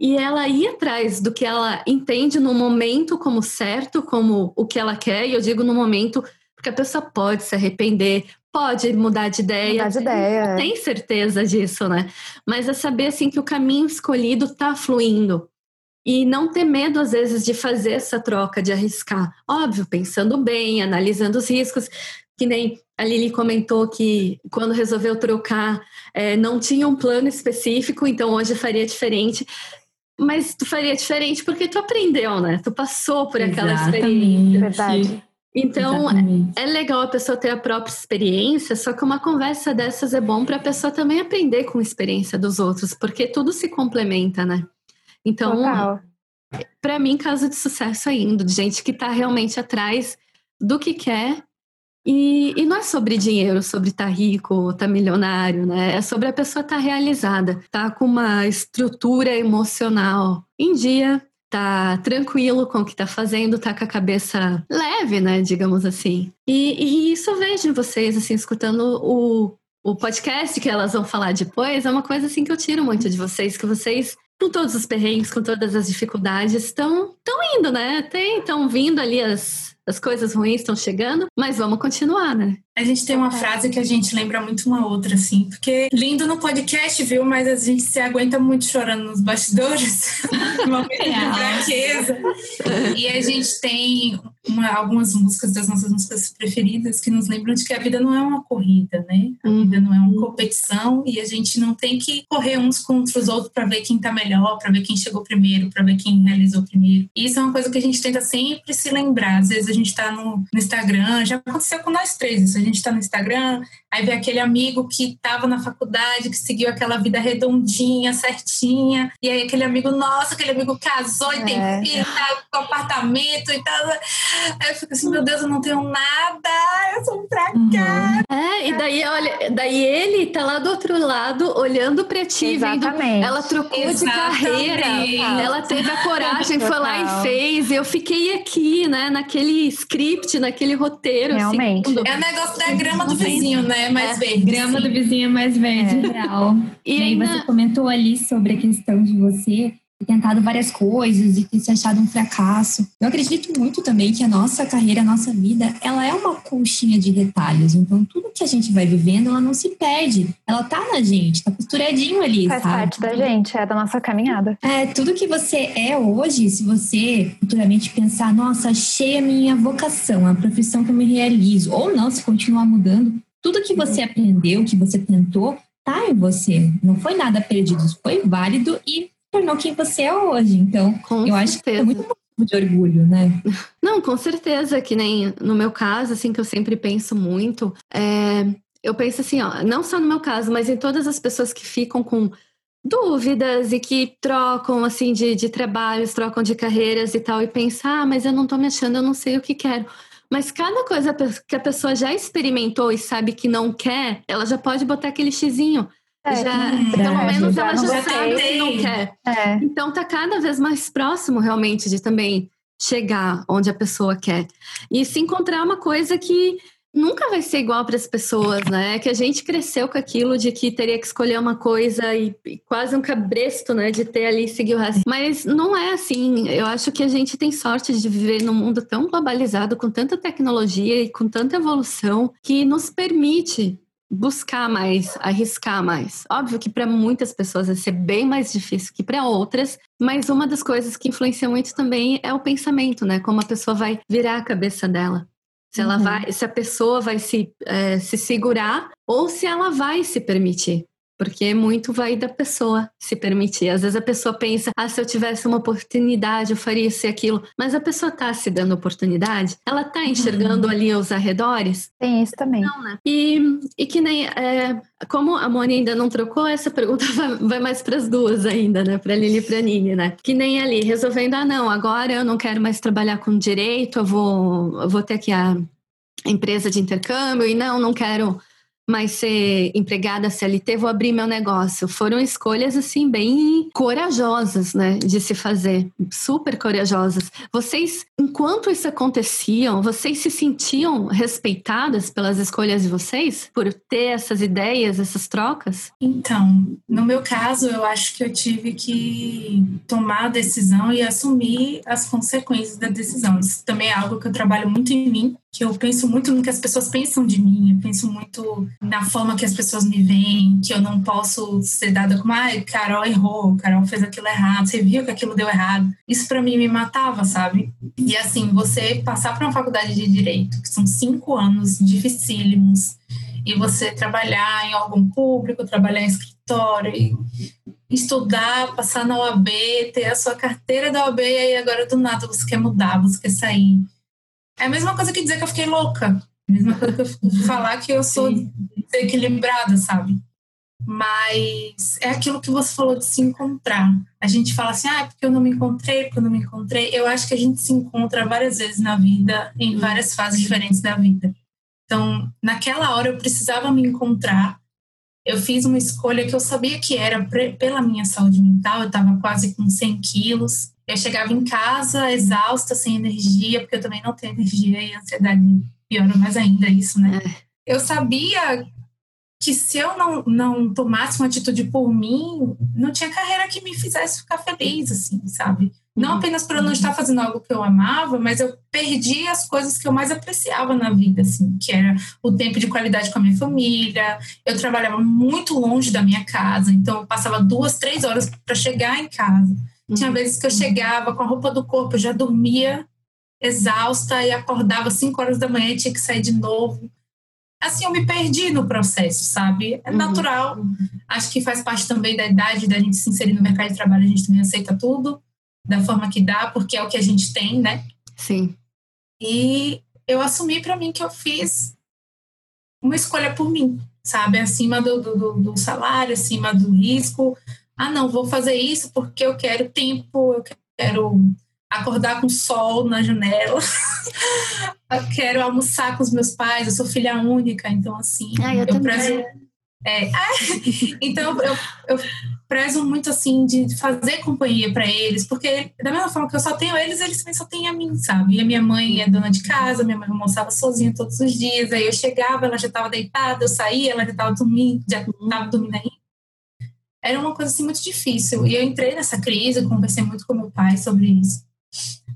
e ela ir atrás do que ela entende no momento como certo, como o que ela quer, e eu digo no momento porque a pessoa pode se arrepender, pode mudar de ideia. Mudar de ideia. Não tem certeza disso, né? Mas é saber assim que o caminho escolhido está fluindo. E não ter medo, às vezes, de fazer essa troca, de arriscar. Óbvio, pensando bem, analisando os riscos. Que nem a Lili comentou que quando resolveu trocar, é, não tinha um plano específico, então hoje faria diferente. Mas tu faria diferente porque tu aprendeu, né? Tu passou por aquela experiência. Verdade. Então, Exatamente. é legal a pessoa ter a própria experiência, só que uma conversa dessas é bom para a pessoa também aprender com a experiência dos outros, porque tudo se complementa, né? Então, para mim, caso de sucesso ainda, de gente que está realmente atrás do que quer. E, e, não é sobre dinheiro, sobre estar tá rico, estar tá milionário, né? É sobre a pessoa estar tá realizada, estar tá com uma estrutura emocional em dia, tá tranquilo com o que tá fazendo, tá com a cabeça leve, né, digamos assim. E, e isso eu vejo em vocês, assim, escutando o, o podcast que elas vão falar depois, é uma coisa assim que eu tiro muito de vocês, que vocês com todos os perrengues, com todas as dificuldades, estão indo, né? Estão vindo ali as, as coisas ruins estão chegando, mas vamos continuar, né? A gente tem uma frase que a gente lembra muito uma outra, assim, porque lindo no podcast, viu? Mas a gente se aguenta muito chorando nos bastidores, uma fraqueza. E a gente tem uma, algumas músicas das nossas músicas preferidas que nos lembram de que a vida não é uma corrida, né? A vida não é uma competição e a gente não tem que correr uns contra os outros para ver quem tá melhor, para ver quem chegou primeiro, para ver quem realizou primeiro. E isso é uma coisa que a gente tenta sempre se lembrar. Às vezes a gente tá no, no Instagram, já aconteceu com nós três isso. A gente tá no Instagram, aí vê aquele amigo que tava na faculdade, que seguiu aquela vida redondinha, certinha, e aí aquele amigo, nossa, aquele amigo casou e é. tem filho, tá com apartamento e tal. Aí eu fico assim, meu Deus, eu não tenho nada, eu sou um fracasso. Uhum. É, e daí, olha, daí ele tá lá do outro lado, olhando pra ti, Exatamente. vendo. Ela trocou Exatamente. de carreira, ela teve a coragem, foi lá e fez. Eu fiquei aqui, né, naquele script, naquele roteiro. Assim, Realmente. Assim, é o negócio da grama do vizinho, né? Mais é. verde. Grama do vizinho é mais verde, é. real. E, e aí você comentou ali sobre a questão de você tentado várias coisas e ter se achado um fracasso. Eu acredito muito também que a nossa carreira, a nossa vida, ela é uma colchinha de retalhos. Então, tudo que a gente vai vivendo, ela não se perde. Ela tá na gente, tá costuradinho ali, Faz sabe? parte da gente, é da nossa caminhada. É, tudo que você é hoje, se você futuramente pensar, nossa, achei a minha vocação, a profissão que eu me realizo, ou não, se continuar mudando, tudo que você aprendeu, que você tentou, tá em você. Não foi nada perdido, foi válido e tornou quem você é hoje. Então, com eu certeza. acho que é muito de orgulho, né? Não, com certeza, que nem no meu caso, assim, que eu sempre penso muito, é, eu penso assim, ó, não só no meu caso, mas em todas as pessoas que ficam com dúvidas e que trocam, assim, de, de trabalhos, trocam de carreiras e tal, e pensar, ah, mas eu não tô me achando, eu não sei o que quero. Mas cada coisa que a pessoa já experimentou e sabe que não quer, ela já pode botar aquele xizinho. É, já, pelo é, menos ela já, já sabe que não quer. É. Então tá cada vez mais próximo realmente de também chegar onde a pessoa quer. E se encontrar uma coisa que nunca vai ser igual para as pessoas, né? Que a gente cresceu com aquilo de que teria que escolher uma coisa e, e quase um cabresto, né? De ter ali seguir o resto. Mas não é assim. Eu acho que a gente tem sorte de viver num mundo tão globalizado, com tanta tecnologia e com tanta evolução, que nos permite buscar mais, arriscar mais. Óbvio que para muitas pessoas vai ser bem mais difícil que para outras, mas uma das coisas que influencia muito também é o pensamento, né? Como a pessoa vai virar a cabeça dela. Se ela uhum. vai, se a pessoa vai se, é, se segurar ou se ela vai se permitir. Porque muito vai da pessoa se permitir. Às vezes a pessoa pensa, ah, se eu tivesse uma oportunidade, eu faria isso e aquilo. Mas a pessoa está se dando oportunidade? Ela está enxergando uhum. ali os arredores? Tem isso também. Não, né? E, e que nem. É, como a Moni ainda não trocou, essa pergunta vai, vai mais para as duas ainda, né? Para Lili e para Nini, né? Que nem ali, resolvendo, ah, não, agora eu não quero mais trabalhar com direito, eu vou, eu vou ter aqui a empresa de intercâmbio e não, não quero mas ser empregada CLT, vou abrir meu negócio. Foram escolhas assim bem corajosas, né, de se fazer, super corajosas. Vocês, enquanto isso aconteciam, vocês se sentiam respeitadas pelas escolhas de vocês por ter essas ideias, essas trocas? Então, no meu caso, eu acho que eu tive que tomar a decisão e assumir as consequências da decisão. Isso também é algo que eu trabalho muito em mim, que eu penso muito no que as pessoas pensam de mim, eu penso muito na forma que as pessoas me veem, que eu não posso ser dada como, ai, Carol errou, Carol fez aquilo errado, você viu que aquilo deu errado. Isso para mim me matava, sabe? E assim, você passar para uma faculdade de direito, que são cinco anos dificílimos, e você trabalhar em órgão público, trabalhar em escritório, e estudar, passar na OAB, ter a sua carteira da OAB, e aí agora do nada você quer mudar, você quer sair é a mesma coisa que dizer que eu fiquei louca. A mesma coisa que eu falar que eu sou desequilibrada, sabe? Mas é aquilo que você falou de se encontrar. A gente fala assim, ah, porque eu não me encontrei, porque eu não me encontrei. Eu acho que a gente se encontra várias vezes na vida, em várias fases diferentes da vida. Então, naquela hora eu precisava me encontrar. Eu fiz uma escolha que eu sabia que era pela minha saúde mental. Eu estava quase com 100 quilos. Eu chegava em casa exausta, sem energia, porque eu também não tenho energia e a ansiedade piora mais ainda isso, né? É. Eu sabia que se eu não, não tomasse uma atitude por mim, não tinha carreira que me fizesse ficar feliz, assim, sabe? Não uhum. apenas por eu não estar fazendo algo que eu amava, mas eu perdi as coisas que eu mais apreciava na vida, assim, que era o tempo de qualidade com a minha família. Eu trabalhava muito longe da minha casa, então eu passava duas, três horas para chegar em casa. Tinha uhum. vezes que eu chegava com a roupa do corpo, já dormia exausta e acordava 5 horas da manhã e tinha que sair de novo. Assim, eu me perdi no processo, sabe? É uhum. natural. Uhum. Acho que faz parte também da idade da gente se inserir no mercado de trabalho, a gente também aceita tudo da forma que dá, porque é o que a gente tem, né? Sim. E eu assumi para mim que eu fiz uma escolha por mim, sabe? Acima do, do, do salário, acima do risco, ah, não, vou fazer isso porque eu quero tempo, eu quero acordar com sol na janela. eu quero almoçar com os meus pais, eu sou filha única, então assim, ah, eu, eu prezo. É, então eu, eu prezo muito assim de fazer companhia para eles, porque da mesma forma que eu só tenho eles, eles também só têm a mim, sabe? E a minha mãe é dona de casa, minha mãe almoçava sozinha todos os dias, aí eu chegava, ela já estava deitada, eu saía, ela já estava dormindo, já estava dormindo ainda era uma coisa assim muito difícil. E eu entrei nessa crise, conversei muito com meu pai sobre isso.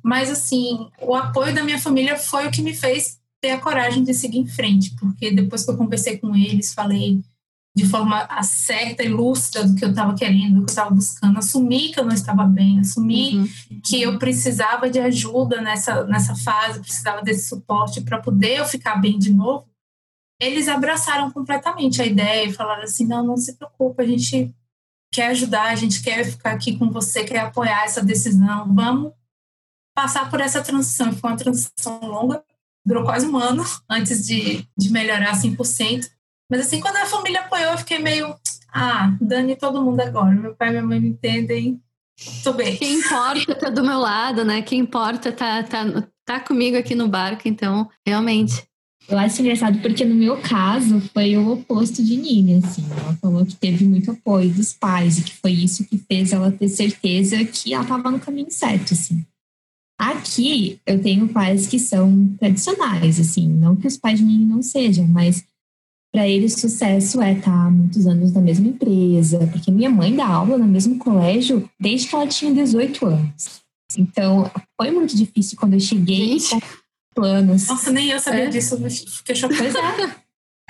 Mas assim, o apoio da minha família foi o que me fez ter a coragem de seguir em frente, porque depois que eu conversei com eles, falei de forma certa e lúcida do que eu estava querendo, do que eu estava buscando, assumi que eu não estava bem, assumi uhum. que eu precisava de ajuda nessa, nessa fase, precisava desse suporte para poder eu ficar bem de novo. Eles abraçaram completamente a ideia e falaram assim: não, não se preocupe, a gente quer ajudar, a gente quer ficar aqui com você, quer apoiar essa decisão, vamos passar por essa transição. Foi uma transição longa, durou quase um ano antes de, de melhorar 100%. Mas assim, quando a família apoiou, eu fiquei meio, ah, dane todo mundo agora. Meu pai e minha mãe me entendem, tô bem. Quem importa tá do meu lado, né? Quem importa tá, tá, tá comigo aqui no barco, então, realmente. Eu acho engraçado porque no meu caso foi o oposto de Nini, assim. Ela falou que teve muito apoio dos pais e que foi isso que fez ela ter certeza que ela estava no caminho certo, assim. Aqui eu tenho pais que são tradicionais, assim, não que os pais de Nini não sejam, mas para eles sucesso é estar tá muitos anos na mesma empresa, porque minha mãe dá aula no mesmo colégio desde que ela tinha 18 anos. Então, foi muito difícil quando eu cheguei Gente planos. Nossa, nem eu sabia é. disso, fiquei chocada. Pois é.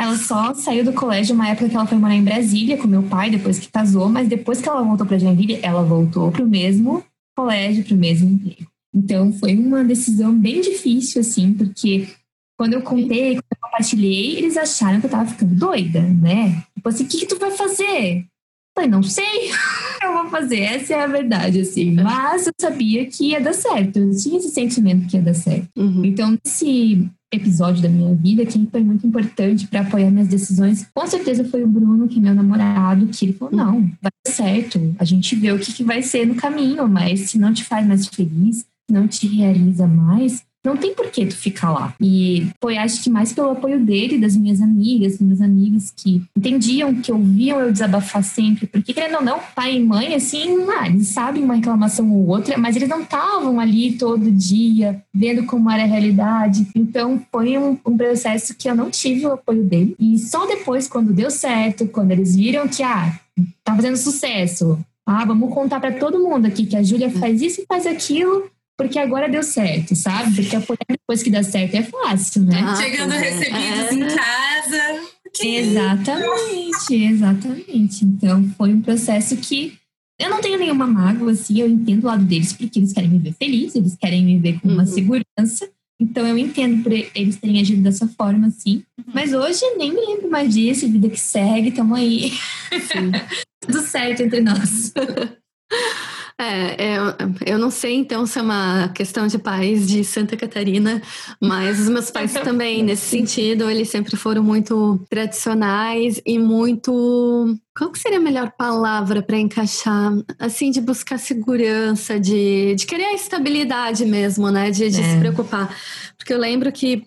Ela só saiu do colégio uma época que ela foi morar em Brasília com meu pai, depois que casou, mas depois que ela voltou para Joinville, ela voltou para o mesmo colégio, para o mesmo emprego. Então foi uma decisão bem difícil, assim, porque quando eu contei, quando eu compartilhei, eles acharam que eu tava ficando doida, né? Tipo assim, o que, que tu vai fazer? Falei, não sei, eu vou fazer, essa é a verdade, assim. Mas eu sabia que ia dar certo, eu tinha esse sentimento que ia dar certo. Uhum. Então, esse episódio da minha vida, quem foi muito importante para apoiar minhas decisões, com certeza foi o Bruno, que é meu namorado, que ele falou, não, vai dar certo, a gente vê o que, que vai ser no caminho, mas se não te faz mais feliz, não te realiza mais, não tem por que tu ficar lá. E foi, acho que mais pelo apoio dele, das minhas amigas, meus amigos que entendiam, que ouviam eu desabafar sempre. Porque, querendo ou não, pai e mãe, assim, ah, eles sabem uma reclamação ou outra, mas eles não estavam ali todo dia vendo como era a realidade. Então, foi um, um processo que eu não tive o apoio dele. E só depois, quando deu certo, quando eles viram que, ah, tá fazendo sucesso, ah, vamos contar para todo mundo aqui que a Júlia faz isso e faz aquilo porque agora deu certo, sabe? Porque apoiar depois que dá certo é fácil, né? Ah, Chegando é. recebidos é. em casa. Exatamente, exatamente. Então foi um processo que eu não tenho nenhuma mágoa, assim, eu entendo o lado deles, porque eles querem me ver feliz, eles querem me ver com uma uhum. segurança. Então eu entendo por eles terem agido dessa forma, assim. Uhum. Mas hoje nem me lembro mais disso, vida que segue, tamo aí. Tudo certo entre nós. É, eu, eu não sei então se é uma questão de pais de Santa Catarina, mas os meus pais também, nesse sentido, eles sempre foram muito tradicionais e muito. Qual que seria a melhor palavra para encaixar? Assim, de buscar segurança, de, de querer a estabilidade mesmo, né? De, de é. se preocupar. Porque eu lembro que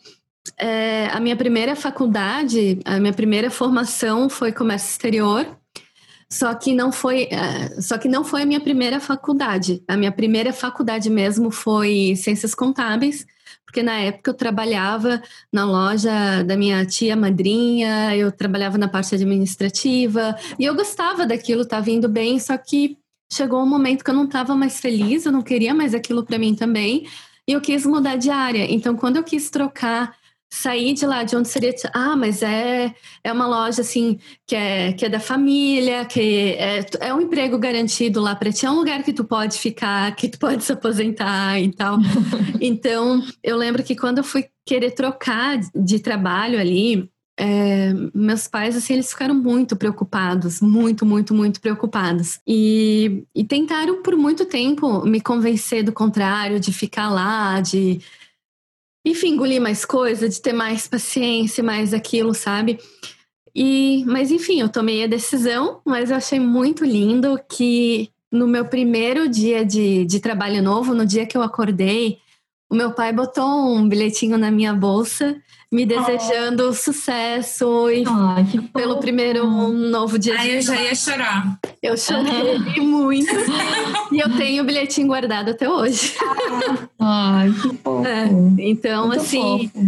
é, a minha primeira faculdade, a minha primeira formação foi comércio exterior. Só que não foi, uh, só que não foi a minha primeira faculdade. A minha primeira faculdade mesmo foi ciências contábeis, porque na época eu trabalhava na loja da minha tia madrinha, eu trabalhava na parte administrativa e eu gostava daquilo, estava indo bem, só que chegou um momento que eu não estava mais feliz, eu não queria mais aquilo para mim também, e eu quis mudar de área. Então, quando eu quis trocar sair de lá de onde seria ah mas é é uma loja assim que é que é da família que é, é um emprego garantido lá para ti é um lugar que tu pode ficar que tu pode se aposentar e tal. Então eu lembro que quando eu fui querer trocar de trabalho ali é, meus pais assim eles ficaram muito preocupados muito muito muito preocupados. E, e tentaram por muito tempo me convencer do contrário de ficar lá de enfim, engolir mais coisa, de ter mais paciência, mais aquilo, sabe? E, mas enfim, eu tomei a decisão, mas eu achei muito lindo que no meu primeiro dia de, de trabalho novo, no dia que eu acordei, o meu pai botou um bilhetinho na minha bolsa me desejando oh. sucesso e oh, pelo primeiro novo dia. Aí eu já ia chorar. Eu chorei muito e eu tenho o bilhetinho guardado até hoje. Ai, que fofo. É, então, muito assim, fofo.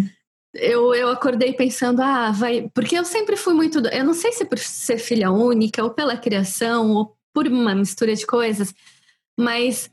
eu, eu acordei pensando, ah, vai. Porque eu sempre fui muito. Eu não sei se por ser filha única ou pela criação ou por uma mistura de coisas, mas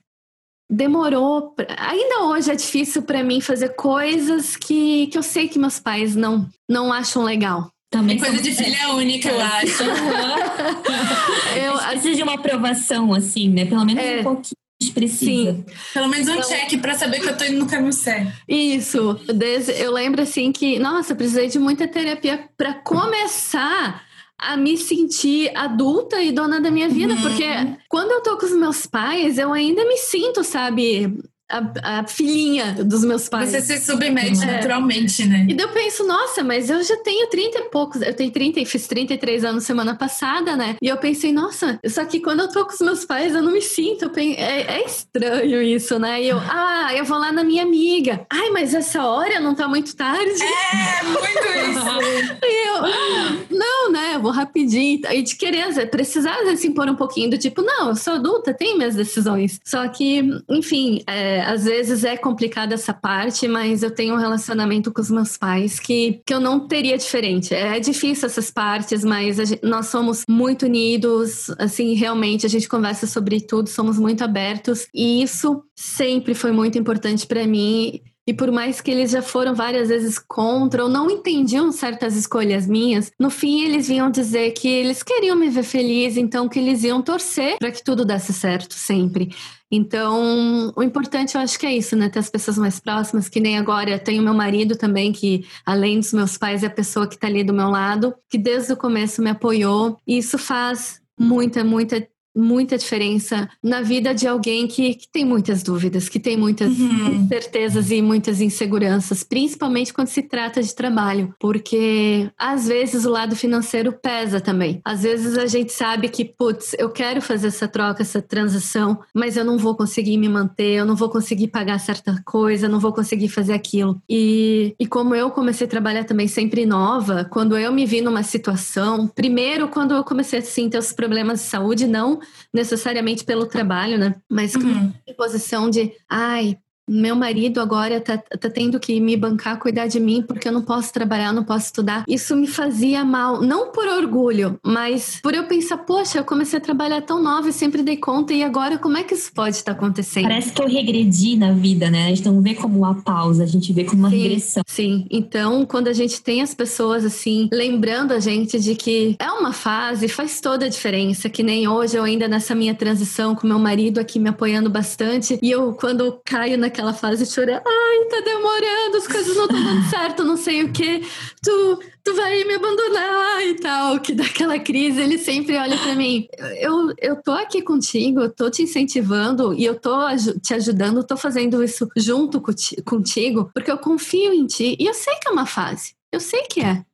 demorou. Pra... Ainda hoje é difícil para mim fazer coisas que, que eu sei que meus pais não, não acham legal. Também é coisa de filha única, eu acho. eu precisa de uma aprovação, assim, né? Pelo menos é, um pouquinho. Precisa. Sim. Pelo menos um então, check para saber que eu tô indo no caminho certo. Isso. Desde, eu lembro assim que, nossa, precisei de muita terapia para começar a me sentir adulta e dona da minha vida, uhum. porque quando eu tô com os meus pais, eu ainda me sinto, sabe, a, a, filhinha dos meus pais. Você se submete é. naturalmente, né? E daí eu penso, nossa, mas eu já tenho 30 e poucos, eu tenho 30 e fiz 33 anos semana passada, né? E eu pensei, nossa, só que quando eu tô com os meus pais, eu não me sinto, penso, é, é, estranho isso, né? E eu, ah, eu vou lá na minha amiga. Ai, mas essa hora não tá muito tarde? É, muito isso. e eu, não, né? Eu vou rapidinho. E de querer, precisar vezes impor um pouquinho do tipo, não, eu sou adulta, tenho minhas decisões. Só que, enfim, é, às vezes é complicada essa parte, mas eu tenho um relacionamento com os meus pais que, que eu não teria diferente. É difícil essas partes, mas gente, nós somos muito unidos, assim, realmente a gente conversa sobre tudo, somos muito abertos e isso sempre foi muito importante para mim. E por mais que eles já foram várias vezes contra ou não entendiam certas escolhas minhas, no fim eles vinham dizer que eles queriam me ver feliz, então que eles iam torcer para que tudo desse certo sempre. Então, o importante eu acho que é isso, né? Ter as pessoas mais próximas, que nem agora eu tenho meu marido também, que além dos meus pais é a pessoa que está ali do meu lado, que desde o começo me apoiou. E isso faz muita, muita muita diferença na vida de alguém que, que tem muitas dúvidas, que tem muitas uhum. certezas e muitas inseguranças, principalmente quando se trata de trabalho, porque às vezes o lado financeiro pesa também. Às vezes a gente sabe que, putz, eu quero fazer essa troca, essa transição, mas eu não vou conseguir me manter, eu não vou conseguir pagar certa coisa, eu não vou conseguir fazer aquilo. E, e como eu comecei a trabalhar também sempre nova, quando eu me vi numa situação, primeiro quando eu comecei assim, ter os problemas de saúde, não necessariamente pelo trabalho, né? Mas uhum. em posição de, ai, meu marido agora tá, tá tendo que me bancar, cuidar de mim, porque eu não posso trabalhar, não posso estudar. Isso me fazia mal, não por orgulho, mas por eu pensar, poxa, eu comecei a trabalhar tão nova e sempre dei conta, e agora como é que isso pode estar acontecendo? Parece que eu regredi na vida, né? A gente não vê como uma pausa, a gente vê como uma sim, regressão. Sim, então quando a gente tem as pessoas assim, lembrando a gente de que é uma fase, faz toda a diferença, que nem hoje eu ainda nessa minha transição com meu marido aqui me apoiando bastante, e eu quando caio naquela aquela fase chorar, ai, tá demorando, as coisas não estão dando certo, não sei o que, tu, tu vai me abandonar e tal, que daquela crise, ele sempre olha para mim, eu, eu tô aqui contigo, eu tô te incentivando e eu tô te ajudando, tô fazendo isso junto contigo, porque eu confio em ti e eu sei que é uma fase, eu sei que é.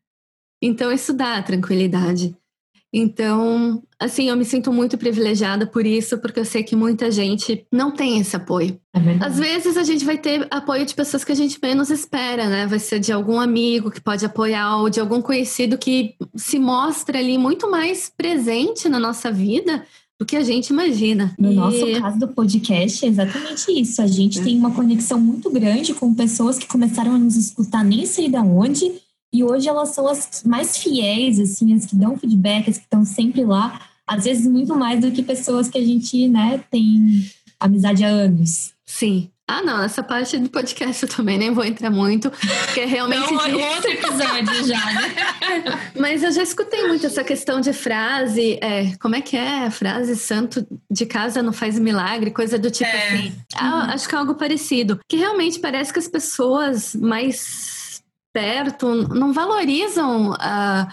Então isso dá tranquilidade. Então, assim, eu me sinto muito privilegiada por isso, porque eu sei que muita gente não tem esse apoio. É Às vezes a gente vai ter apoio de pessoas que a gente menos espera, né? Vai ser de algum amigo que pode apoiar ou de algum conhecido que se mostra ali muito mais presente na nossa vida do que a gente imagina. No e... nosso caso do podcast é exatamente isso. A gente é. tem uma conexão muito grande com pessoas que começaram a nos escutar nem sei de onde e hoje elas são as mais fiéis, assim, as que dão feedback, as que estão sempre lá. Às vezes muito mais do que pessoas que a gente, né, tem amizade há anos. Sim. Ah, não, essa parte do podcast eu também nem vou entrar muito, porque é realmente. Não, de... outro episódio já, né? Mas eu já escutei muito essa questão de frase, é, como é que é a frase santo de casa não faz milagre, coisa do tipo é. assim. Ah, acho que é algo parecido. Que realmente parece que as pessoas mais perto não valorizam ah,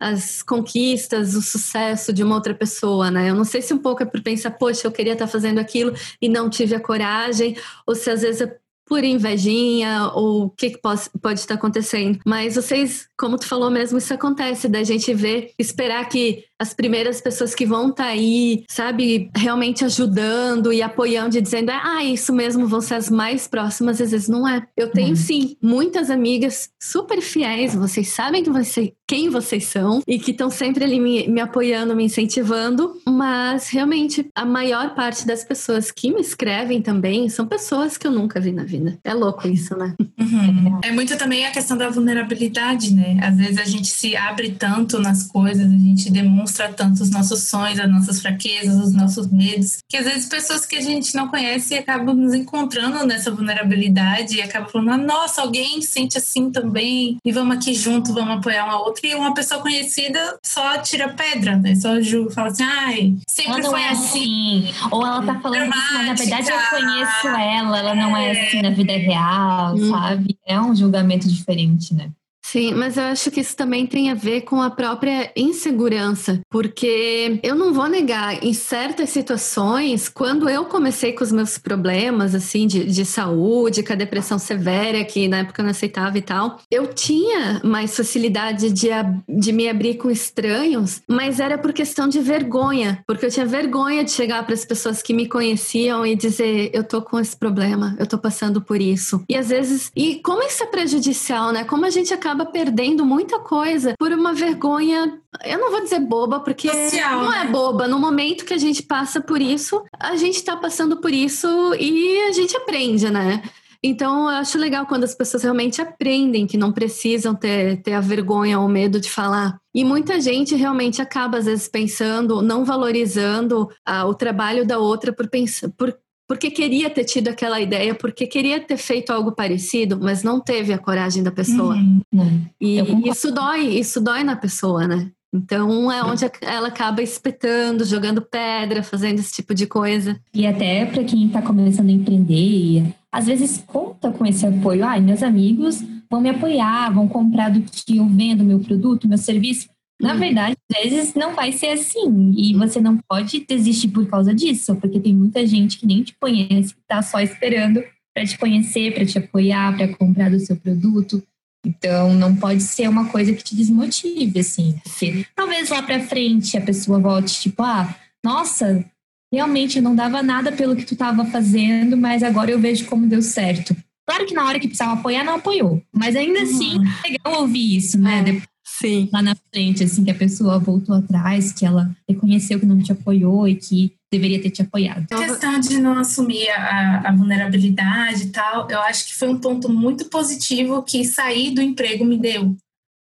as conquistas, o sucesso de uma outra pessoa, né? Eu não sei se um pouco é por pensar, poxa, eu queria estar fazendo aquilo e não tive a coragem, ou se às vezes é por invejinha ou o que, que pode, pode estar acontecendo. Mas vocês, como tu falou mesmo, isso acontece, da gente ver, esperar que as primeiras pessoas que vão estar tá aí, sabe, realmente ajudando e apoiando e dizendo, ah, isso mesmo, vão ser as mais próximas, às vezes não é. Eu tenho, uhum. sim, muitas amigas super fiéis, vocês sabem que você, quem vocês são e que estão sempre ali me, me apoiando, me incentivando, mas realmente a maior parte das pessoas que me escrevem também são pessoas que eu nunca vi na vida. É louco isso, né? Uhum. É muito também a questão da vulnerabilidade, né? Às vezes a gente se abre tanto nas coisas, a gente demonstra tanto os nossos sonhos, as nossas fraquezas, os nossos medos, que às vezes pessoas que a gente não conhece acabam nos encontrando nessa vulnerabilidade e acabam falando, ah, nossa, alguém sente assim também, e vamos aqui junto, vamos apoiar uma outra. E uma pessoa conhecida só tira pedra, né? Só julga, fala assim, ai, sempre foi é assim. assim. Ou ela tá falando isso, mas na verdade eu conheço ela, ela não é assim na vida real, hum. sabe? É um julgamento diferente, né? Sim, mas eu acho que isso também tem a ver com a própria insegurança, porque eu não vou negar, em certas situações, quando eu comecei com os meus problemas, assim, de, de saúde, com a depressão severa, que na época eu não aceitava e tal, eu tinha mais facilidade de, de me abrir com estranhos, mas era por questão de vergonha, porque eu tinha vergonha de chegar para as pessoas que me conheciam e dizer: eu tô com esse problema, eu tô passando por isso. E às vezes, e como isso é prejudicial, né? Como a gente acaba acaba perdendo muita coisa por uma vergonha. Eu não vou dizer boba, porque Social, não é né? boba. No momento que a gente passa por isso, a gente tá passando por isso e a gente aprende, né? Então, eu acho legal quando as pessoas realmente aprendem que não precisam ter, ter a vergonha ou medo de falar. E muita gente realmente acaba, às vezes, pensando, não valorizando ah, o trabalho da outra por, pensar, por porque queria ter tido aquela ideia, porque queria ter feito algo parecido, mas não teve a coragem da pessoa. Uhum. uhum. E isso dói, isso dói na pessoa, né? Então é onde ela acaba espetando, jogando pedra, fazendo esse tipo de coisa. E até para quem está começando a empreender, às vezes conta com esse apoio. Ai, ah, meus amigos vão me apoiar, vão comprar do que eu vendo, meu produto, meu serviço. Na verdade, às vezes não vai ser assim. E você não pode desistir por causa disso, porque tem muita gente que nem te conhece, que tá só esperando para te conhecer, para te apoiar, para comprar do seu produto. Então, não pode ser uma coisa que te desmotive, assim. Porque talvez lá para frente a pessoa volte, tipo, ah, nossa, realmente não dava nada pelo que tu estava fazendo, mas agora eu vejo como deu certo. Claro que na hora que precisava apoiar, não apoiou. Mas ainda assim, uhum. é legal ouvir isso, né? É. Sim. Lá na frente, assim, que a pessoa voltou atrás, que ela reconheceu que não te apoiou e que deveria ter te apoiado. A questão de não assumir a, a, vulnerabilidade e tal, eu acho que foi um ponto muito positivo que sair do emprego me deu.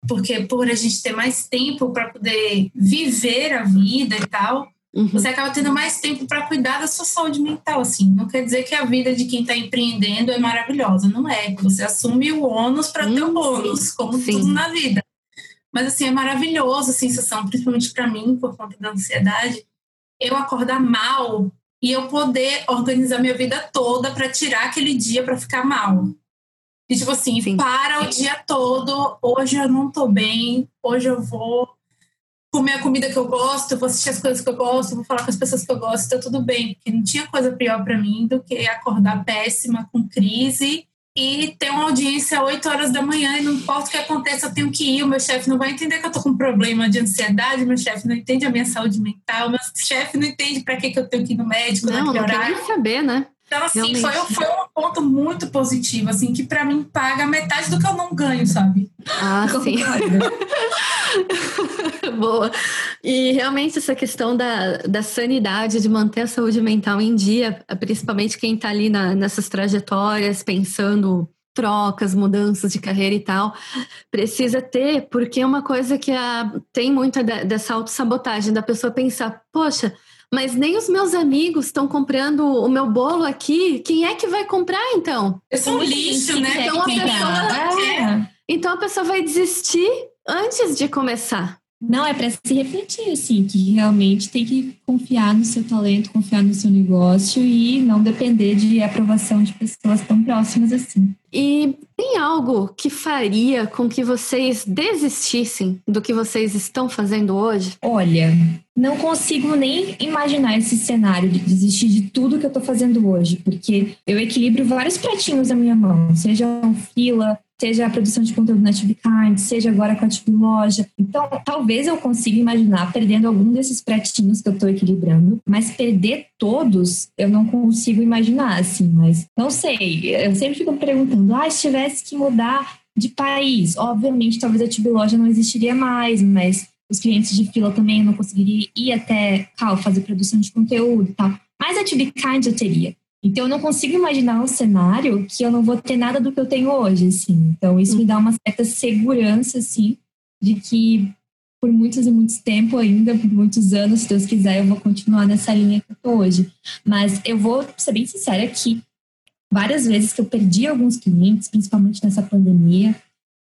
Porque por a gente ter mais tempo para poder viver a vida e tal, uhum. você acaba tendo mais tempo para cuidar da sua saúde mental, assim. Não quer dizer que a vida de quem está empreendendo é maravilhosa, não é. Você assume o ônus para ter o bônus, como Sim. tudo na vida. Mas assim, é maravilhoso a sensação, principalmente para mim, por conta da ansiedade, eu acordar mal e eu poder organizar minha vida toda para tirar aquele dia para ficar mal. E tipo assim, Sim. para o dia todo, hoje eu não tô bem, hoje eu vou comer a comida que eu gosto, vou assistir as coisas que eu gosto, vou falar com as pessoas que eu gosto, tá tudo bem, porque não tinha coisa pior para mim do que acordar péssima, com crise e ter uma audiência às 8 horas da manhã e não importa o que aconteça, eu tenho que ir, o meu chefe não vai entender que eu tô com um problema de ansiedade, meu chefe não entende a minha saúde mental, meu chefe não entende para que, que eu tenho que ir no médico, não, naquele não horário. saber, né? Então, assim, foi, foi um ponto muito positivo, assim, que para mim paga metade do que eu não ganho, sabe? Ah, sim. Boa. E realmente essa questão da, da sanidade, de manter a saúde mental em dia, principalmente quem está ali na, nessas trajetórias, pensando trocas, mudanças de carreira e tal, precisa ter, porque é uma coisa que a, tem muita dessa autossabotagem, da pessoa pensar, poxa, mas nem os meus amigos estão comprando o meu bolo aqui, quem é que vai comprar então? Eu sou um lixo, né? Então a, pessoa, é. então a pessoa vai desistir antes de começar. Não, é para se refletir, assim, que realmente tem que confiar no seu talento, confiar no seu negócio e não depender de aprovação de pessoas tão próximas assim. E tem algo que faria com que vocês desistissem do que vocês estão fazendo hoje? Olha, não consigo nem imaginar esse cenário de desistir de tudo que eu tô fazendo hoje, porque eu equilibro vários pratinhos na minha mão, seja um fila, seja a produção de conteúdo na TubeKind, seja agora com a Tube Loja. Então, talvez eu consiga imaginar perdendo algum desses pratinhos que eu estou equilibrando, mas perder todos eu não consigo imaginar, assim, mas não sei. Eu sempre fico perguntando, ah, se tivesse que mudar de país, obviamente, talvez a Tube Loja não existiria mais, mas os clientes de fila também não conseguiriam ir até Cal fazer produção de conteúdo e tal. Mas a TubeKind eu teria. Então, eu não consigo imaginar um cenário que eu não vou ter nada do que eu tenho hoje, assim. Então, isso me dá uma certa segurança, assim, de que por muitos e muitos tempo ainda, por muitos anos, se Deus quiser, eu vou continuar nessa linha que eu tô hoje. Mas eu vou ser bem sincera que várias vezes que eu perdi alguns clientes, principalmente nessa pandemia,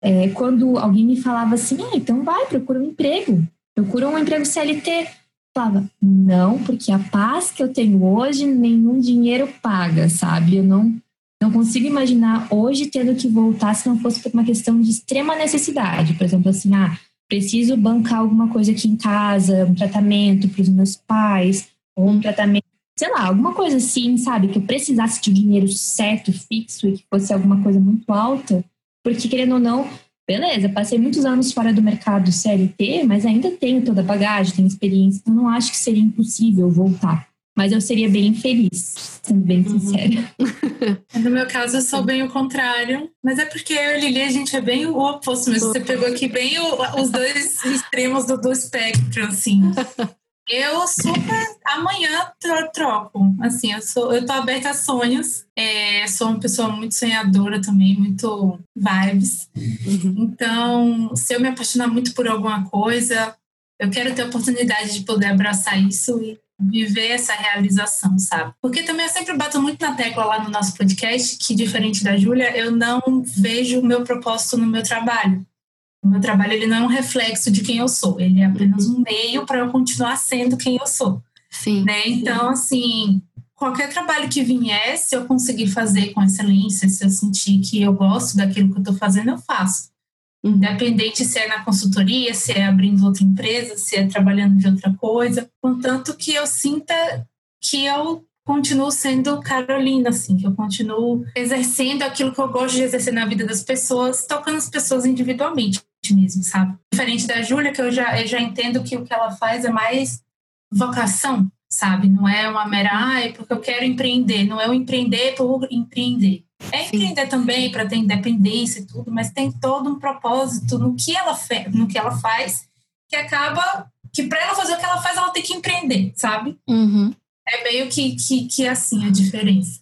é, quando alguém me falava assim, ah, então vai, procura um emprego, procura um emprego CLT falava, não, porque a paz que eu tenho hoje, nenhum dinheiro paga, sabe? Eu não, não consigo imaginar hoje tendo que voltar se não fosse por uma questão de extrema necessidade. Por exemplo, assim, ah, preciso bancar alguma coisa aqui em casa, um tratamento para os meus pais, ou um tratamento, sei lá, alguma coisa assim, sabe? Que eu precisasse de um dinheiro certo, fixo e que fosse alguma coisa muito alta, porque querendo ou não, beleza, passei muitos anos fora do mercado CLT, mas ainda tenho toda a bagagem, tenho experiência, então não acho que seria impossível voltar. Mas eu seria bem feliz, sendo bem uhum. sincera. No meu caso, eu sou bem o contrário. Mas é porque eu e Lili, a gente é bem o oposto Mas Você pegou aqui bem o, os dois extremos do, do espectro, assim. Eu super amanhã troco. Assim, eu sou, eu tô aberta a sonhos. É, sou uma pessoa muito sonhadora também, muito vibes. Uhum. Então, se eu me apaixonar muito por alguma coisa, eu quero ter a oportunidade de poder abraçar isso e viver essa realização, sabe? Porque também eu sempre bato muito na tecla lá no nosso podcast que, diferente da Júlia, eu não vejo o meu propósito no meu trabalho. O meu trabalho ele não é um reflexo de quem eu sou, ele é apenas um meio para eu continuar sendo quem eu sou. Sim. Né? Então, assim, qualquer trabalho que vier, se eu conseguir fazer com excelência, se eu sentir que eu gosto daquilo que eu estou fazendo, eu faço. Independente se é na consultoria, se é abrindo outra empresa, se é trabalhando de outra coisa, contanto que eu sinta que eu continuo sendo Carolina, assim, que eu continuo exercendo aquilo que eu gosto de exercer na vida das pessoas, tocando as pessoas individualmente mesmo, sabe? Diferente da Júlia, que eu já, eu já entendo que o que ela faz é mais vocação, sabe? Não é uma mera, ah, é porque eu quero empreender, não é o empreender por empreender. É empreender também para ter independência e tudo, mas tem todo um propósito no que ela, no que ela faz, que acaba que para ela fazer o que ela faz, ela tem que empreender, sabe? Uhum. É meio que, que, que assim a diferença.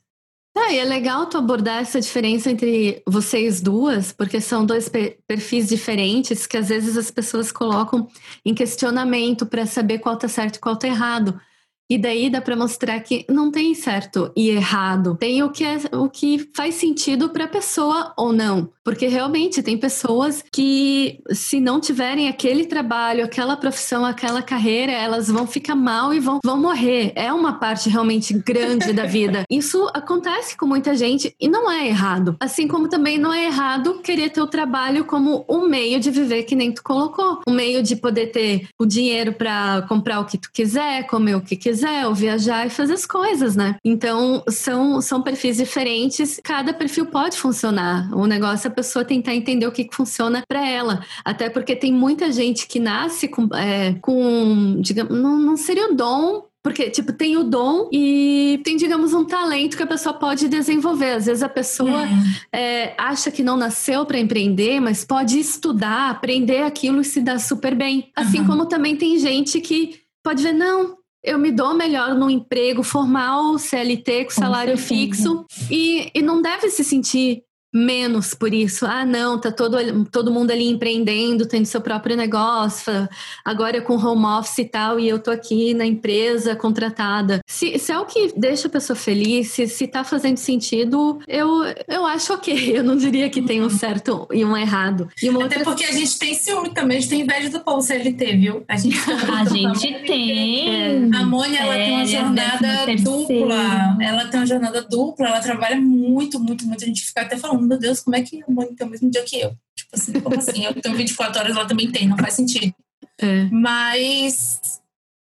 Tá, e é legal tu abordar essa diferença entre vocês duas, porque são dois perfis diferentes que às vezes as pessoas colocam em questionamento para saber qual tá certo e qual tá errado. E daí dá para mostrar que não tem certo e errado, tem o que é o que faz sentido para a pessoa ou não. Porque realmente tem pessoas que, se não tiverem aquele trabalho, aquela profissão, aquela carreira, elas vão ficar mal e vão, vão morrer. É uma parte realmente grande da vida. Isso acontece com muita gente e não é errado. Assim como também não é errado querer ter o trabalho como um meio de viver que nem tu colocou. Um meio de poder ter o dinheiro para comprar o que tu quiser, comer o que quiser, ou viajar e fazer as coisas, né? Então, são, são perfis diferentes. Cada perfil pode funcionar. O negócio é pessoa tentar entender o que, funciona para ela. Até porque tem muita gente que nasce com, é, com digamos, não, não seria o dom, porque, tipo, tem o dom e tem, digamos, um talento que a pessoa pode desenvolver. Às vezes a pessoa é. É, acha que não nasceu para empreender, mas pode estudar, aprender aquilo e se dar super bem. Assim uhum. como também tem gente que pode ver, não, eu me dou melhor num emprego formal, CLT, com salário com fixo, e, e não deve se sentir menos por isso. Ah, não, tá todo, todo mundo ali empreendendo, tendo seu próprio negócio, agora com home office e tal, e eu tô aqui na empresa contratada. Se, se é o que deixa a pessoa feliz, se, se tá fazendo sentido, eu, eu acho ok. Eu não diria que tem um certo e um errado. E Até outra... porque a gente tem ciúme também, a gente tem inveja do povo CLT, viu? A gente, a gente tem. É. A Mônia, ela tem uma jornada dupla. Ela tem uma jornada dupla, ela trabalha muito, muito, muito. A gente fica até falando meu Deus, como é que a Mônica tem o mesmo dia que eu? Tipo assim, como assim? Eu tenho 24 horas, ela também tem, não faz sentido. É. Mas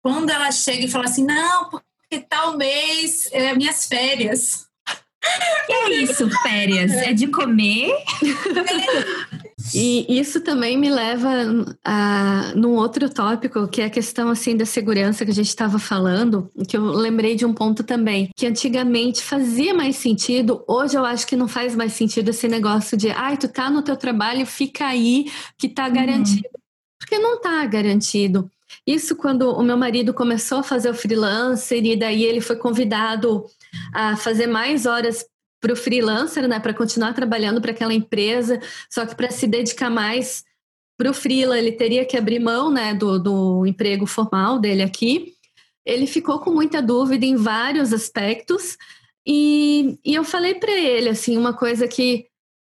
quando ela chega e fala assim, não, porque tal mês é minhas férias. Que é isso, férias? É de comer? E isso também me leva a num outro tópico, que é a questão assim da segurança que a gente estava falando, que eu lembrei de um ponto também, que antigamente fazia mais sentido, hoje eu acho que não faz mais sentido esse negócio de, ai, tu tá no teu trabalho, fica aí que tá garantido. Uhum. Porque não tá garantido. Isso quando o meu marido começou a fazer o freelancer e daí ele foi convidado a fazer mais horas para o freelancer, né, para continuar trabalhando para aquela empresa, só que para se dedicar mais para o freela, ele teria que abrir mão, né, do, do emprego formal dele aqui. Ele ficou com muita dúvida em vários aspectos e, e eu falei para ele assim uma coisa que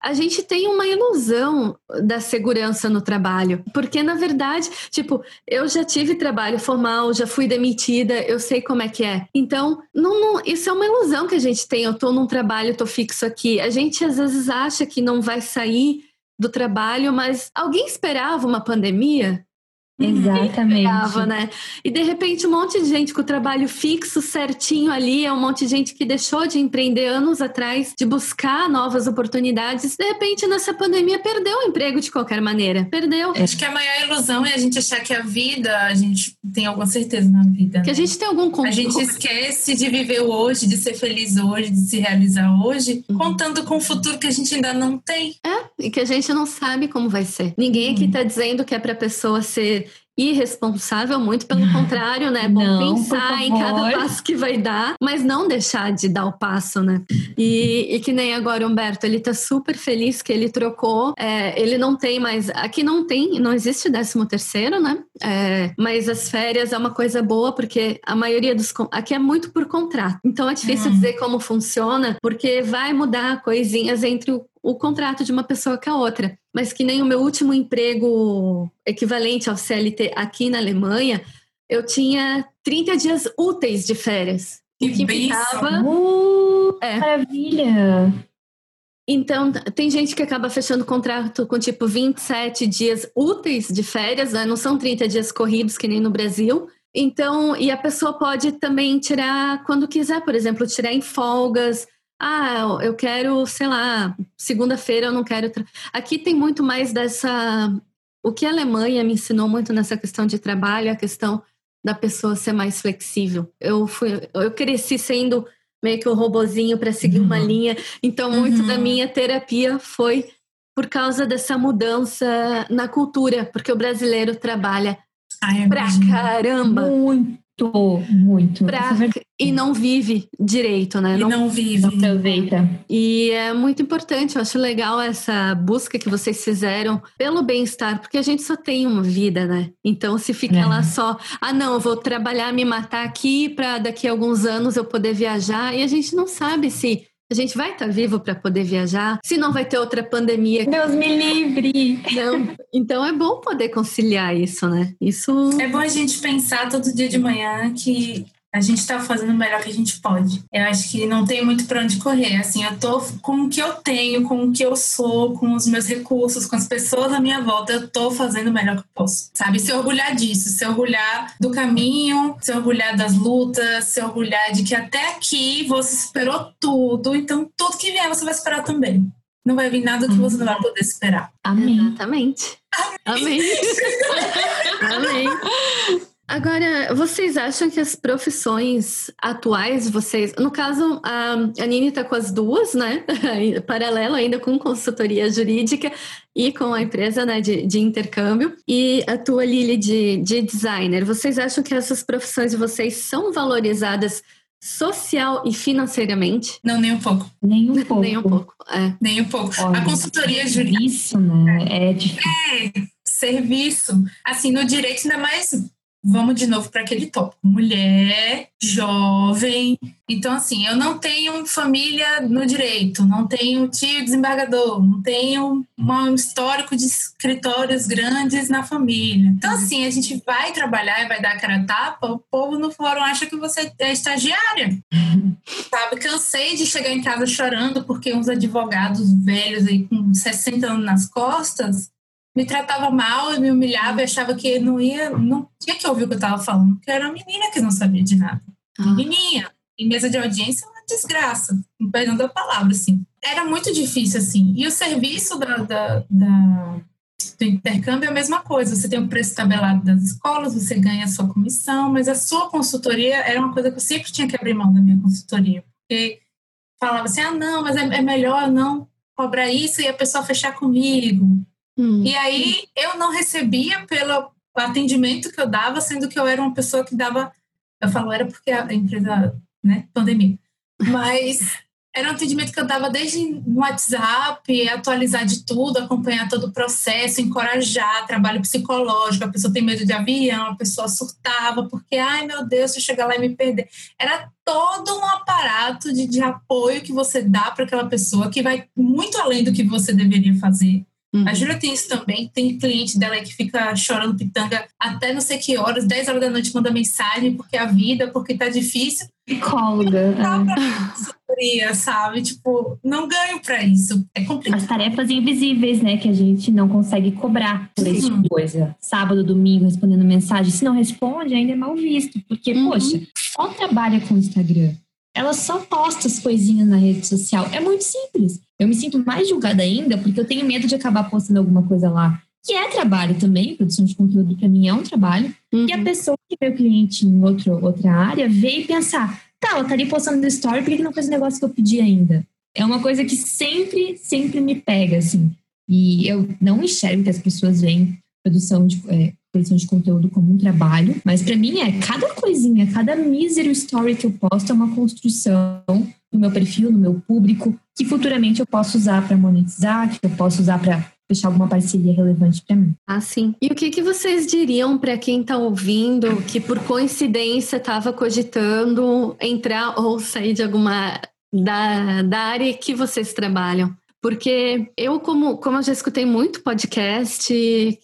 a gente tem uma ilusão da segurança no trabalho, porque na verdade, tipo, eu já tive trabalho formal, já fui demitida, eu sei como é que é. Então, não, não, isso é uma ilusão que a gente tem. Eu tô num trabalho, tô fixo aqui. A gente às vezes acha que não vai sair do trabalho, mas alguém esperava uma pandemia? Exatamente. Pegava, né? E de repente um monte de gente com o trabalho fixo, certinho ali, é um monte de gente que deixou de empreender anos atrás, de buscar novas oportunidades. De repente, nessa pandemia, perdeu o emprego de qualquer maneira. Perdeu. Acho que a maior ilusão é a gente achar que a vida, a gente tem alguma certeza na vida. Que né? a gente tem algum controle. A gente esquece de viver hoje, de ser feliz hoje, de se realizar hoje, uhum. contando com o futuro que a gente ainda não tem. É, e que a gente não sabe como vai ser. Ninguém aqui está dizendo que é para a pessoa ser irresponsável, muito pelo contrário, né? É bom não, pensar em cada passo que vai dar, mas não deixar de dar o passo, né? E, e que nem agora, Humberto, ele tá super feliz que ele trocou. É, ele não tem mais. Aqui não tem, não existe 13 terceiro, né? É, mas as férias é uma coisa boa, porque a maioria dos. Aqui é muito por contrato. Então é difícil hum. dizer como funciona, porque vai mudar coisinhas entre o o contrato de uma pessoa com a outra. Mas que nem o meu último emprego equivalente ao CLT aqui na Alemanha, eu tinha 30 dias úteis de férias. Que, que implicava... Uh, é. Maravilha! Então, tem gente que acaba fechando contrato com tipo 27 dias úteis de férias, né? não são 30 dias corridos que nem no Brasil. Então, e a pessoa pode também tirar quando quiser, por exemplo, tirar em folgas, ah, eu quero, sei lá, segunda-feira eu não quero. Aqui tem muito mais dessa. O que a Alemanha me ensinou muito nessa questão de trabalho é a questão da pessoa ser mais flexível. Eu fui, eu cresci sendo meio que um robozinho para seguir uhum. uma linha, então muito uhum. da minha terapia foi por causa dessa mudança na cultura, porque o brasileiro trabalha Ai, pra caramba. Muito muito. Pra, e não vive direito, né? E não, não vive. Aproveita. E é muito importante, eu acho legal essa busca que vocês fizeram pelo bem-estar, porque a gente só tem uma vida, né? Então, se fica é. lá só, ah, não, eu vou trabalhar, me matar aqui para daqui a alguns anos eu poder viajar, e a gente não sabe se a gente vai estar tá vivo para poder viajar? Se não vai ter outra pandemia? Deus me livre! Não. Então é bom poder conciliar isso, né? Isso. É bom a gente pensar todo dia de manhã que a gente está fazendo o melhor que a gente pode. Eu acho que não tem muito para onde correr. Assim, eu tô com o que eu tenho, com o que eu sou, com os meus recursos, com as pessoas à minha volta, eu tô fazendo o melhor que eu posso. Sabe? Se orgulhar disso, se orgulhar do caminho, se orgulhar das lutas, se orgulhar de que até aqui você esperou tudo, então tudo que vier você vai esperar também. Não vai vir nada que você não vai poder esperar. Amém. Exatamente. Amém. Amém. Agora, vocês acham que as profissões atuais, vocês, no caso, a, Nini está com as duas, né? Paralelo ainda com consultoria jurídica e com a empresa né, de, de intercâmbio. E a tua Lili de, de designer. Vocês acham que essas profissões de vocês são valorizadas social e financeiramente? Não, nem um pouco. Nem um pouco. nem um pouco, é. Nem um pouco. Olha, a consultoria jurídica. Isso, né? É difícil. É, serviço. Assim, no direito, ainda mais vamos de novo para aquele tópico. Mulher, jovem. Então, assim, eu não tenho família no direito, não tenho tio desembargador, não tenho um histórico de escritórios grandes na família. Então, assim, a gente vai trabalhar e vai dar cara a tapa, o povo no fórum acha que você é estagiária. Sabe? Cansei de chegar em casa chorando porque uns advogados velhos aí com 60 anos nas costas me tratava mal, me humilhava e achava que não ia, não tinha que ouvir o que eu estava falando, porque era uma menina que não sabia de nada. Ah. Menininha, em mesa de audiência, ela desgraça, perdão da palavra, assim. Era muito difícil, assim. E o serviço da, da, da, do intercâmbio é a mesma coisa. Você tem o preço tabelado das escolas, você ganha a sua comissão, mas a sua consultoria era uma coisa que eu sempre tinha que abrir mão da minha consultoria. Porque falava assim, ah, não, mas é, é melhor não cobrar isso e a pessoa fechar comigo. Hum. E aí eu não recebia pelo atendimento que eu dava, sendo que eu era uma pessoa que dava. Eu falo, era porque a empresa, né, pandemia. Mas era um atendimento que eu dava desde no WhatsApp, atualizar de tudo, acompanhar todo o processo, encorajar, trabalho psicológico, a pessoa tem medo de avião, a pessoa surtava, porque, ai meu Deus, se eu chegar lá e me perder. Era todo um aparato de, de apoio que você dá para aquela pessoa, que vai muito além do que você deveria fazer. Uhum. A Júlia tem isso também. Tem cliente dela que fica chorando pitanga até não sei que horas, 10 horas da noite, manda mensagem porque a vida, porque tá difícil. Psicóloga. Não é. sabe? Tipo, não ganho para isso. É complicado. As tarefas invisíveis, né? Que a gente não consegue cobrar por esse tipo de coisa. Sábado, domingo, respondendo mensagem. Se não responde, ainda é mal visto. Porque, uhum. poxa, só trabalha com o Instagram ela só posta as coisinhas na rede social. É muito simples. Eu me sinto mais julgada ainda porque eu tenho medo de acabar postando alguma coisa lá. Que é trabalho também, produção de conteúdo para mim é um trabalho. Uhum. E a pessoa que vê o cliente em outro, outra área vê e pensar: tá, ela tá ali postando no story, por que não fez o negócio que eu pedi ainda? É uma coisa que sempre, sempre me pega, assim. E eu não enxergo que as pessoas veem produção de, é, produção de conteúdo como um trabalho, mas para mim é cada coisinha, cada mísero story que eu posto é uma construção no meu perfil, no meu público, que futuramente eu posso usar para monetizar, que eu posso usar para fechar alguma parceria relevante para mim. Ah, sim. E o que, que vocês diriam para quem está ouvindo que por coincidência estava cogitando entrar ou sair de alguma da, da área que vocês trabalham? Porque eu, como, como eu já escutei muito podcast,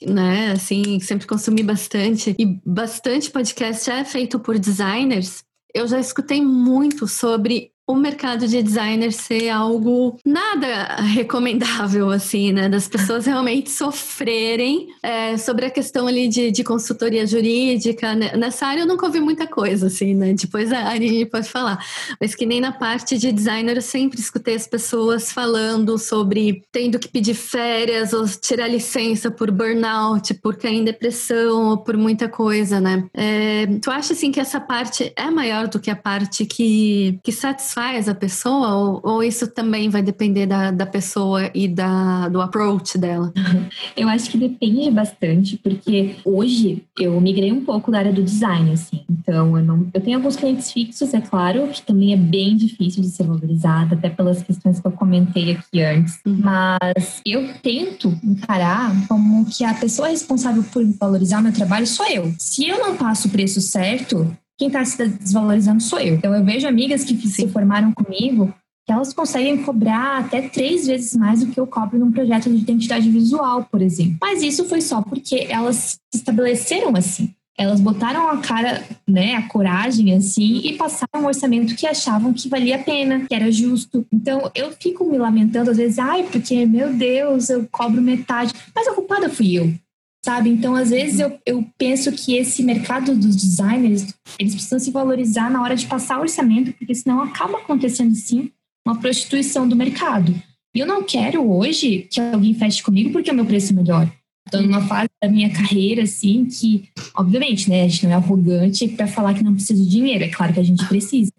né, assim, sempre consumi bastante, e bastante podcast é feito por designers, eu já escutei muito sobre o mercado de designer ser algo nada recomendável, assim, né? Das pessoas realmente sofrerem é, sobre a questão ali de, de consultoria jurídica. Né? Nessa área eu nunca ouvi muita coisa, assim, né? Depois a Ari pode falar. Mas que nem na parte de designer eu sempre escutei as pessoas falando sobre tendo que pedir férias ou tirar licença por burnout, por cair em depressão ou por muita coisa, né? É, tu acha, assim, que essa parte é maior do que a parte que, que satisfaz satisfaz a pessoa ou, ou isso também vai depender da, da pessoa e da, do approach dela? Eu acho que depende bastante, porque hoje eu migrei um pouco da área do design, assim. Então, eu, não, eu tenho alguns clientes fixos, é claro, que também é bem difícil de ser valorizado, até pelas questões que eu comentei aqui antes. Uhum. Mas eu tento encarar como que a pessoa responsável por valorizar o meu trabalho sou eu. Se eu não passo o preço certo, quem está se desvalorizando sou eu. Então, eu vejo amigas que se formaram comigo que elas conseguem cobrar até três vezes mais do que eu cobro num projeto de identidade visual, por exemplo. Mas isso foi só porque elas se estabeleceram assim. Elas botaram a cara, né, a coragem assim e passaram um orçamento que achavam que valia a pena, que era justo. Então eu fico me lamentando às vezes, ai, porque meu Deus, eu cobro metade. Mas a culpada fui eu sabe? Então, às vezes, eu, eu penso que esse mercado dos designers, eles precisam se valorizar na hora de passar orçamento, porque senão acaba acontecendo, sim, uma prostituição do mercado. E eu não quero hoje que alguém feche comigo porque o meu preço é melhor. Estou numa fase da minha carreira, assim, que, obviamente, né, a gente não é arrogante para falar que não precisa de dinheiro. É claro que a gente precisa.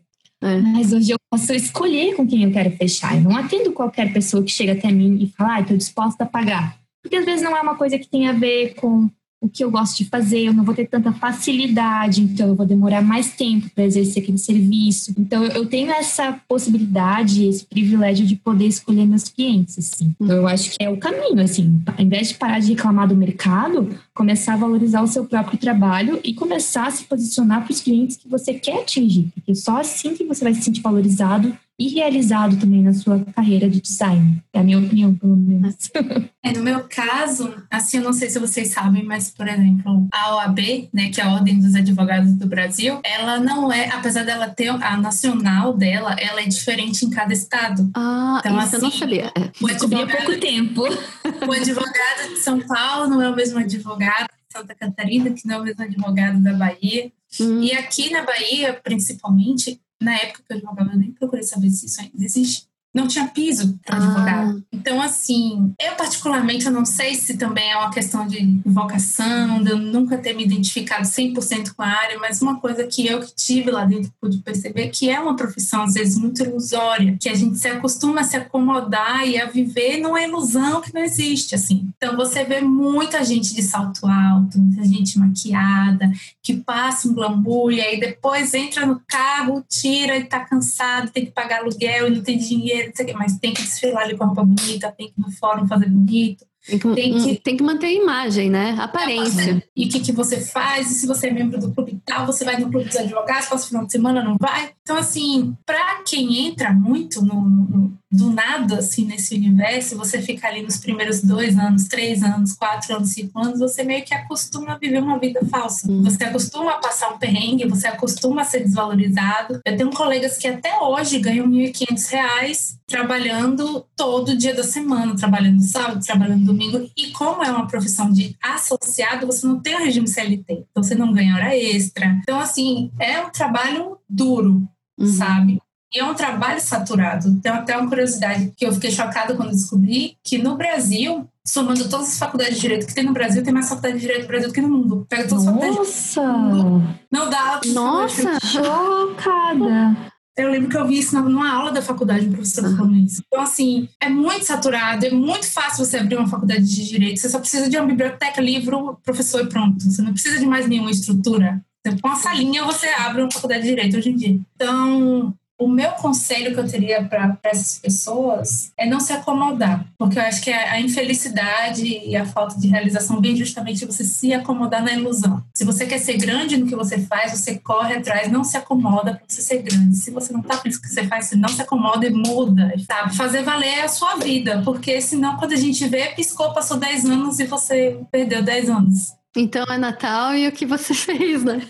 É. Mas hoje eu posso escolher com quem eu quero fechar. Eu não atendo qualquer pessoa que chega até mim e fala, ah, estou disposta a pagar. Porque às vezes não é uma coisa que tem a ver com o que eu gosto de fazer, eu não vou ter tanta facilidade, então eu vou demorar mais tempo para exercer aquele serviço. Então eu tenho essa possibilidade, esse privilégio de poder escolher meus clientes, assim. Então eu acho que é o caminho, assim, ao invés de parar de reclamar do mercado, começar a valorizar o seu próprio trabalho e começar a se posicionar para os clientes que você quer atingir, porque só assim que você vai se sentir valorizado e realizado também na sua carreira de design. É a minha opinião, pelo menos. É, no meu caso, assim, eu não sei se vocês sabem, mas, por exemplo, a OAB, né, que é a Ordem dos Advogados do Brasil, ela não é, apesar dela ter a nacional dela, ela é diferente em cada estado. Ah, então, isso assim, eu não assim, sabia. É. O advogado, há pouco tempo. O advogado de São Paulo não é o mesmo advogado de Santa Catarina, que não é o mesmo advogado da Bahia. Hum. E aqui na Bahia, principalmente, Na época que eu advogava, eu nem procurei saber se isso ainda existe não tinha piso para advogado. Ah. Então, assim, eu particularmente, eu não sei se também é uma questão de vocação, de eu nunca ter me identificado 100% com a área, mas uma coisa que eu que tive lá dentro pude perceber que é uma profissão, às vezes, muito ilusória, que a gente se acostuma a se acomodar e a viver numa ilusão que não existe, assim. Então, você vê muita gente de salto alto, muita gente maquiada, que passa um glamour e depois entra no carro, tira e tá cansado, tem que pagar aluguel e não tem dinheiro mas tem que desfilar ali com a roupa bonita, tem que ir no fórum fazer bonito. Tem que, tem que, tem que manter a imagem, né? Aparência. E o que, que você faz? E se você é membro do clube tal, você vai no clube dos advogados, passa o final de semana, não vai? Então, assim, para quem entra muito no, no, do nada, assim, nesse universo, você fica ali nos primeiros dois anos, três anos, quatro anos, cinco anos, você meio que acostuma a viver uma vida falsa. Hum. Você acostuma a passar um perrengue, você acostuma a ser desvalorizado. Eu tenho colegas que até hoje ganham R$ 1.500 trabalhando todo dia da semana, trabalhando sábado, trabalhando domingo. E como é uma profissão de associado, você não tem o regime CLT, então você não ganha hora extra. Então, assim, é um trabalho duro, uhum. sabe? E é um trabalho saturado. Tem até uma curiosidade que eu fiquei chocada quando descobri que no Brasil, somando todas as faculdades de direito que tem no Brasil, tem mais faculdade de direito no Brasil do que no mundo. Pega todas as Nossa! faculdades. Não dá. Nossa, chocada. Eu lembro que eu vi isso numa aula da faculdade, um professor falando isso. Então, assim, é muito saturado, é muito fácil você abrir uma faculdade de direito. Você só precisa de uma biblioteca, livro, professor e pronto. Você não precisa de mais nenhuma estrutura. Com uma salinha você abre uma faculdade de direito hoje em dia. Então, o meu conselho que eu teria para essas pessoas é não se acomodar, porque eu acho que a, a, infelicidade e a falta de realização vem justamente você se acomodar na ilusão. Se você quer ser grande no que você faz, você corre atrás, não se acomoda para você ser grande. Se você não está feliz com o que você faz, você não se acomoda e muda, sabe? Fazer valer a sua vida, porque senão quando a gente vê, piscou, passou 10 anos e você perdeu 10 anos. Então é Natal e o que você fez, né?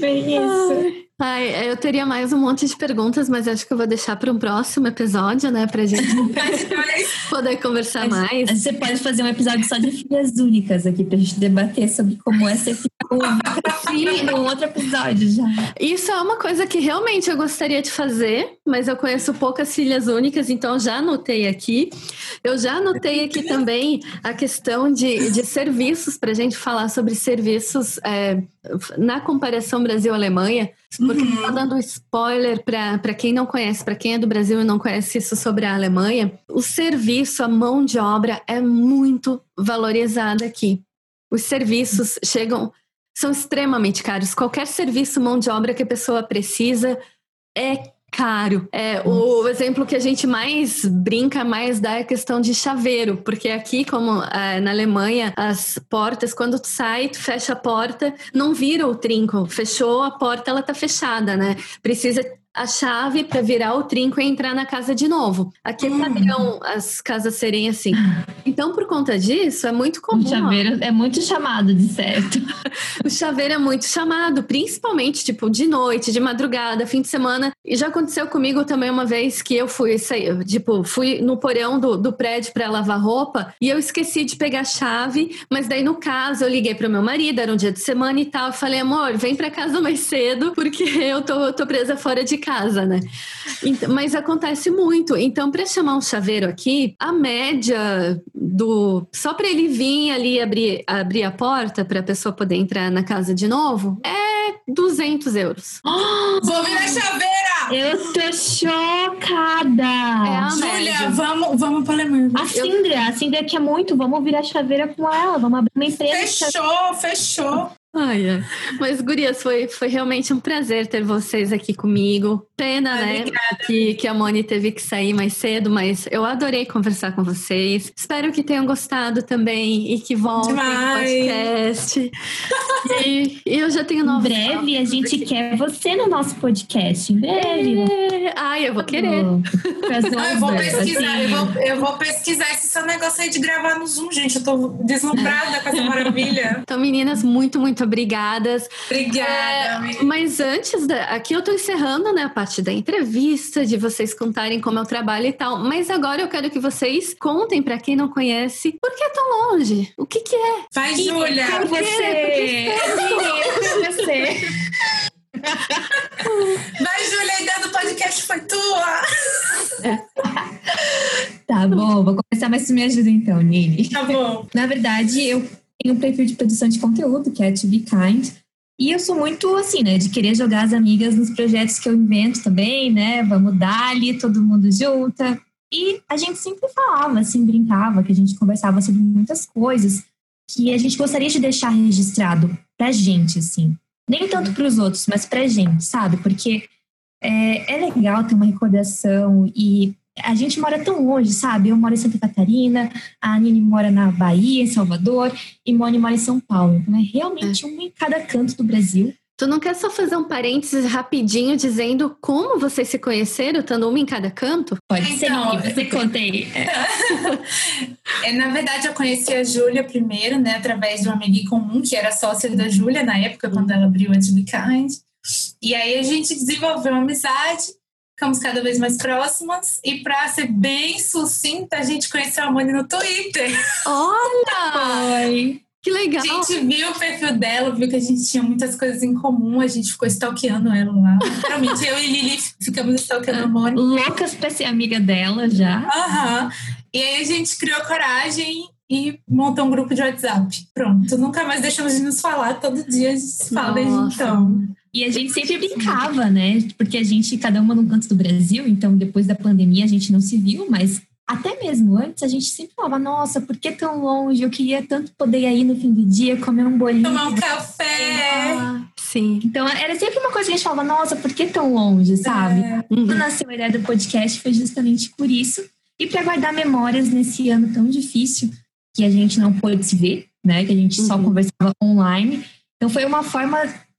Bem isso. Ai. Eu teria mais um monte de perguntas, mas acho que eu vou deixar para um próximo episódio, né? Pra gente poder conversar mais. Você pode fazer um episódio só de filhas únicas aqui pra gente debater sobre como é ser filha única. um outro episódio já. Isso é uma coisa que realmente eu gostaria de fazer, mas eu conheço poucas filhas únicas, então já anotei aqui. Eu já anotei aqui também a questão de, de serviços, para a gente falar sobre serviços é, na comparação Brasil-Alemanha. Porque uhum. Dando spoiler para quem não conhece, para quem é do Brasil e não conhece isso sobre a Alemanha, o serviço, a mão de obra é muito valorizada aqui. Os serviços chegam, são extremamente caros. Qualquer serviço, mão de obra que a pessoa precisa é caro. É, o exemplo que a gente mais brinca, mais dá é a questão de chaveiro, porque aqui, como é, na Alemanha, as portas, quando tu sai, tu fecha a porta, não vira o trinco. Fechou a porta, ela tá fechada, né? Precisa a chave para virar o trinco e entrar na casa de novo. Aqui é padrão as casas serem assim. Então, por conta disso, é muito comum. O chaveiro é muito chamado, de certo. o chaveiro é muito chamado, principalmente, tipo, de noite, de madrugada, fim de semana. E já aconteceu comigo também uma vez que eu fui, tipo, fui no porão do, do prédio para lavar roupa e eu esqueci de pegar a chave, mas daí, no caso, eu liguei pro meu marido, era um dia de semana e tal. Eu falei, amor, vem para casa mais cedo, porque eu tô, tô presa fora de casa, né? Então, mas acontece muito. Então, para chamar um chaveiro aqui, a média do. Só para ele vir ali abrir, abrir a porta para a pessoa poder entrar na casa de novo, é 200 euros. Oh, Vou virar chaveira! Eu tô chocada! É Júlia, vamos, vamos para Alemanha. A Cindra, a Cindra quer muito, vamos virar chaveira com ela, vamos abrir uma empresa. Fechou, fechou. Ai, ai. Mas, Gurias, foi, foi realmente um prazer ter vocês aqui comigo. Pena, né? Que, que a Moni teve que sair mais cedo, mas eu adorei conversar com vocês. Espero que tenham gostado também e que voltem no podcast. e, e, eu já tenho novos. Em breve a gente quer você no nosso podcast. Em breve. É. Ai, eu vou querer. eu vou pesquisar, eu vou, eu vou pesquisar esse seu negócio aí de gravar no Zoom, gente. Eu tô deslumbrada com essa maravilha. Então, meninas, muito, muito muito obrigadas. Obrigada. É, mas antes, da, aqui eu tô encerrando né, a parte da entrevista, de vocês contarem como é o trabalho e tal. Mas agora eu quero que vocês contem para quem não conhece por que é tão longe? O que, que é? Vai, Júlia! Por você! Por você! Vai, Júlia, a ideia do podcast foi tua! Tá bom, vou começar, mas tu me ajuda então, Nini. Tá bom. Na verdade, eu tenho um perfil de produção de conteúdo, que é To Be Kind. E eu sou muito assim, né, de querer jogar as amigas nos projetos que eu invento também, né? Vamos dar ali, todo mundo junta. E a gente sempre falava, assim, brincava, que a gente conversava sobre muitas coisas que a gente gostaria de deixar registrado pra gente, assim. Nem tanto para os outros, mas pra gente, sabe? Porque é, é legal ter uma recordação e a gente mora tão longe, sabe? Eu moro em Santa Catarina, a Nini mora na Bahia, em Salvador, e Moni mora em São Paulo. Então é realmente é. um em cada canto do Brasil. Tu não quer só fazer um parênteses rapidinho dizendo como vocês se conheceram, estando uma em cada canto? Pode então, ser, você contei. É. na verdade, eu conheci a Júlia primeiro, né, através de uma amiga comum, que era sócia da Júlia na época, quando ela abriu a To Kind. E aí a gente desenvolveu uma amizade, ficamos cada vez mais próximas. E para ser bem sucinta, a gente conheceu a Moni no Twitter. Olha! Oi. Que legal! A gente viu o perfil dela, viu que a gente tinha muitas coisas em comum, a gente ficou stalkeando ela lá. Realmente, eu e Lili ficamos stalkeando a Mônica. Loucas pra ser amiga dela já. Aham. Uhum. E aí a gente criou coragem e montou um grupo de WhatsApp. Pronto, nunca mais deixamos de nos falar, todo dia a gente se fala desde então. E a gente sempre brincava, né? Porque a gente, cada uma num canto do Brasil, então depois da pandemia a gente não se viu, mas até mesmo antes, a gente sempre falava, nossa, por que tão longe? Eu queria tanto poder ir aí no fim do dia, comer um bolinho. Tomar um café. Ah, sim. Então, era sempre uma coisa que a gente falava, nossa, por que tão longe, sabe? É. Quando nasceu a ideia do podcast foi justamente por isso. E para guardar memórias nesse ano tão difícil, que a gente não pôde se ver, né? Que a gente uhum. só conversava online. Então, foi uma forma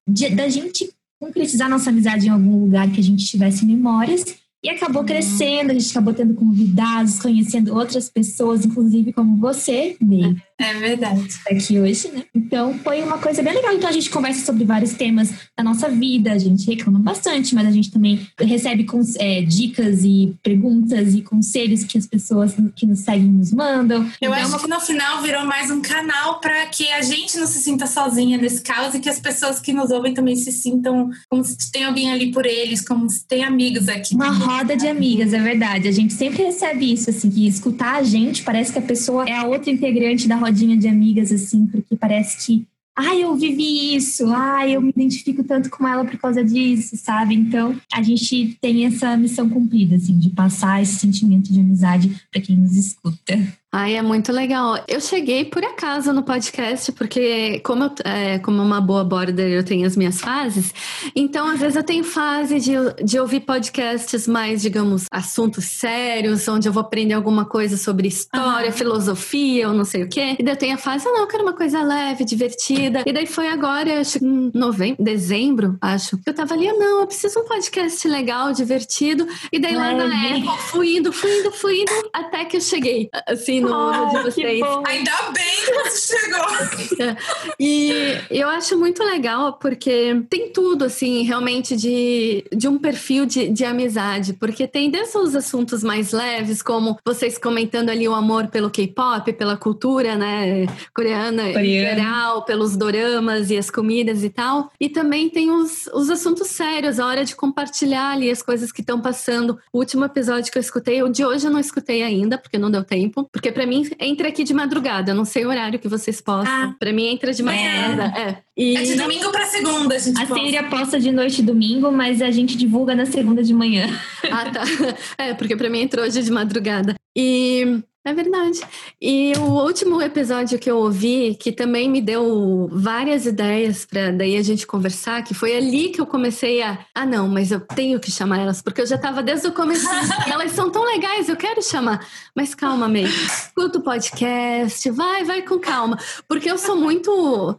de, da gente concretizar nossa amizade em algum lugar que a gente tivesse memórias. E acabou crescendo, a gente acabou tendo convidados, conhecendo outras pessoas, inclusive como você, Ney. É verdade. Aqui hoje, né? Então foi uma coisa bem legal. Então a gente conversa sobre vários temas da nossa vida, a gente reclama bastante, mas a gente também recebe é, dicas e perguntas e conselhos que as pessoas que nos seguem nos mandam. Eu então, acho uma... que no final virou mais um canal para que a gente não se sinta sozinha nesse caos e que as pessoas que nos ouvem também se sintam como se tem alguém ali por eles, como se tem amigos aqui. Uma roda de amigas, é verdade. A gente sempre recebe isso, assim, que escutar a gente parece que a pessoa é a outra integrante da roda rodinha de amigas, assim, porque parece que, ah, eu vivi isso, ah, eu me identifico tanto com ela por causa disso, sabe? Então, a gente tem essa missão cumprida, assim, de passar esse sentimento de amizade para quem nos escuta. Ai, é muito legal. Eu cheguei por acaso no podcast, porque como, eu, é, como uma boa border, eu tenho as minhas fases. Então, às vezes eu tenho fase de, de ouvir podcasts mais, digamos, assuntos sérios, onde eu vou aprender alguma coisa sobre história, filosofia, ou não sei o quê. E daí eu tenho a fase, ah, não, eu quero uma coisa leve, divertida. E daí foi agora, acho que em novembro, dezembro, acho. Eu tava ali, ah, não, eu preciso de um podcast legal, divertido. E daí lá na Apple, fui indo, fui indo, fui indo, até que eu cheguei, assim, no oh, de vocês. Ainda bem que você chegou! E eu acho muito legal porque tem tudo, assim, realmente de, de um perfil de, de amizade. Porque tem desde os assuntos mais leves, como vocês comentando ali o amor pelo K-pop, pela cultura, né, coreana, Coreano. em geral, pelos doramas e as comidas e tal. E também tem os, os assuntos sérios, a hora de compartilhar ali as coisas que estão passando. O último episódio que eu escutei, o de hoje eu não escutei ainda, porque não deu tempo. Porque porque para mim entra aqui de madrugada. Eu não sei o horário que vocês postam. Ah, para mim entra de madrugada. É. é. E... é de domingo para segunda, a gente. A Síria posta de noite domingo, mas a gente divulga na segunda de manhã. Ah, tá. É, porque para mim entrou hoje de madrugada. E é verdade. E o último episódio que eu ouvi, que também me deu várias ideias para daí a gente conversar, que foi ali que eu comecei a, ah não, mas eu tenho que chamar elas, porque eu já estava desde o começo, elas são tão legais, eu quero chamar. Mas calma, May, escuta o podcast, vai, vai com calma, porque eu sou muito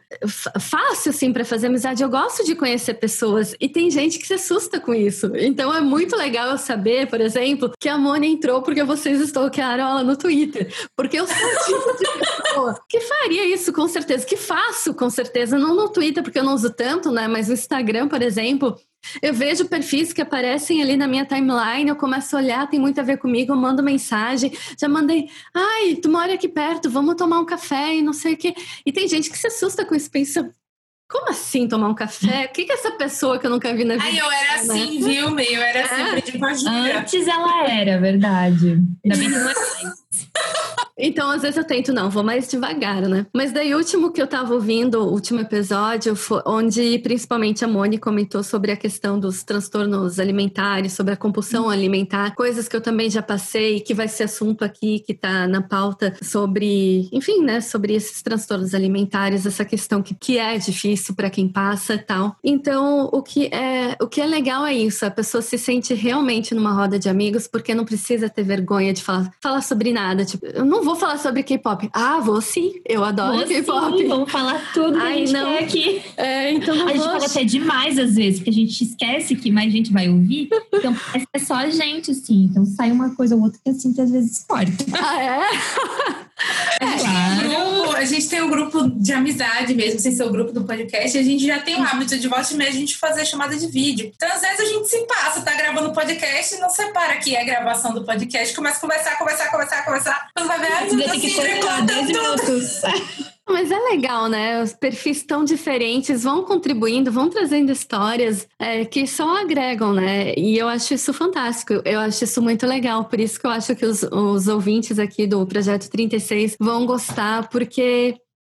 fácil assim para fazer amizade, eu gosto de conhecer pessoas e tem gente que se assusta com isso. Então é muito legal eu saber, por exemplo, que a Mônica entrou porque vocês stalkearam ela no Twitter Twitter. Porque eu sou o tipo de pessoa que faria isso com certeza, que faço com certeza, não no Twitter, porque eu não uso tanto, né? Mas no Instagram, por exemplo, eu vejo perfis que aparecem ali na minha timeline, eu começo a olhar, tem muito a ver comigo, eu mando mensagem, já mandei, ai, tu mora aqui perto, vamos tomar um café e não sei o quê. E tem gente que se assusta com isso, pensa, como assim tomar um café? O que, que é essa pessoa que eu nunca vi na vida? Ai, eu era assim, né? viu, meio? Eu era é? assim, aprendi com a Júlia. Antes ela era, verdade. Ainda bem que não é mais. Então, às vezes eu tento, não, vou mais devagar, né? Mas daí, o último que eu tava ouvindo, o último episódio, foi onde principalmente a Moni comentou sobre a questão dos transtornos alimentares, sobre a compulsão alimentar, coisas que eu também já passei, que vai ser assunto aqui, que tá na pauta sobre, enfim, né, sobre esses transtornos alimentares, essa questão que, que é difícil para quem passa e tal. Então, o que, é, o que é legal é isso, a pessoa se sente realmente numa roda de amigos, porque não precisa ter vergonha de falar, falar sobre nada. Tipo, eu não vou falar sobre K-pop. Ah, vou sim. Eu adoro K-pop. Vamos falar tudo que Ai, a gente não. quer aqui. É, então não a gente fala até demais às vezes, porque a gente esquece que mais gente vai ouvir. Então é só a gente, assim. Então sai uma coisa ou outra que assim que às vezes corta. Ah, é? A gente, claro. Tem grupo, a gente tem um grupo de amizade mesmo, sem ser o grupo do podcast. A gente já tem o hábito de volta e meia a gente fazer chamada de vídeo. Então, às vezes, a gente se passa, tá gravando o podcast e não separa que é a gravação do podcast. Começa a conversar, conversar, conversar, conversar. Quando vai ver, meu Deus, sempre conta tudo. Mas é legal, né? Os perfis tão diferentes vão contribuindo, vão trazendo histórias é, que só agregam, né? E eu acho isso fantástico, eu acho isso muito legal. Por isso que eu acho que os, os ouvintes aqui do Projeto 36 vão gostar, porque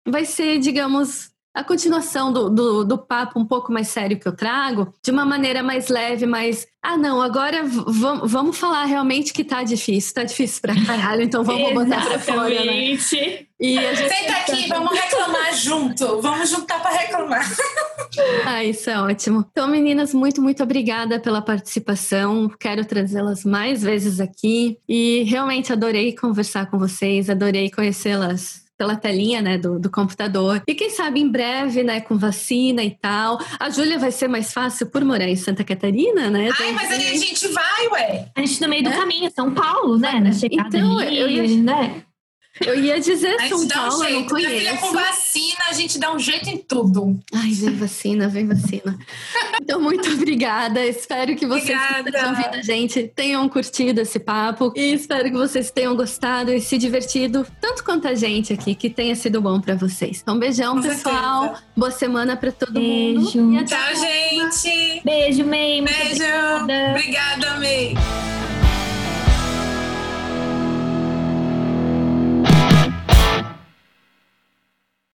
vai ser, digamos, a continuação do, do, do, papo um pouco mais sério que eu trago, de uma maneira mais leve, mais. Ah, não, agora vamos falar realmente que tá difícil, tá difícil pra caralho, então vamos botar pra fora, né? E a gente Senta aqui, tá... vamos reclamar junto, vamos juntar pra reclamar. Ah, isso é ótimo. Então, meninas, muito, muito obrigada pela participação. Quero trazê-las mais vezes aqui e realmente adorei conversar com vocês, adorei conhecê-las pela telinha, né, do, do computador. E quem sabe em breve, né, com vacina e tal. A Júlia vai ser mais fácil por morar em Santa Catarina, né? Ai, mas aí a gente vai, ué. A gente no meio do é? caminho, São Paulo, né? Na chegada então, ali, eu ia... né? Eu ia dizer São Paulo, um eu não conheço. Filha, com vacina, a gente dá um jeito em tudo. Ai, vem vacina, vem vacina. Então, muito obrigada. Espero que vocês obrigada. que estão ouvindo a gente tenham curtido esse papo. E espero que vocês tenham gostado e se divertido, tanto quanto a gente aqui, que tenha sido bom para vocês. Então, beijão, com pessoal. Certeza. Boa semana para todo Beijo. mundo. Tchau, gente. Beijo, May. Beijo. Obrigada, May.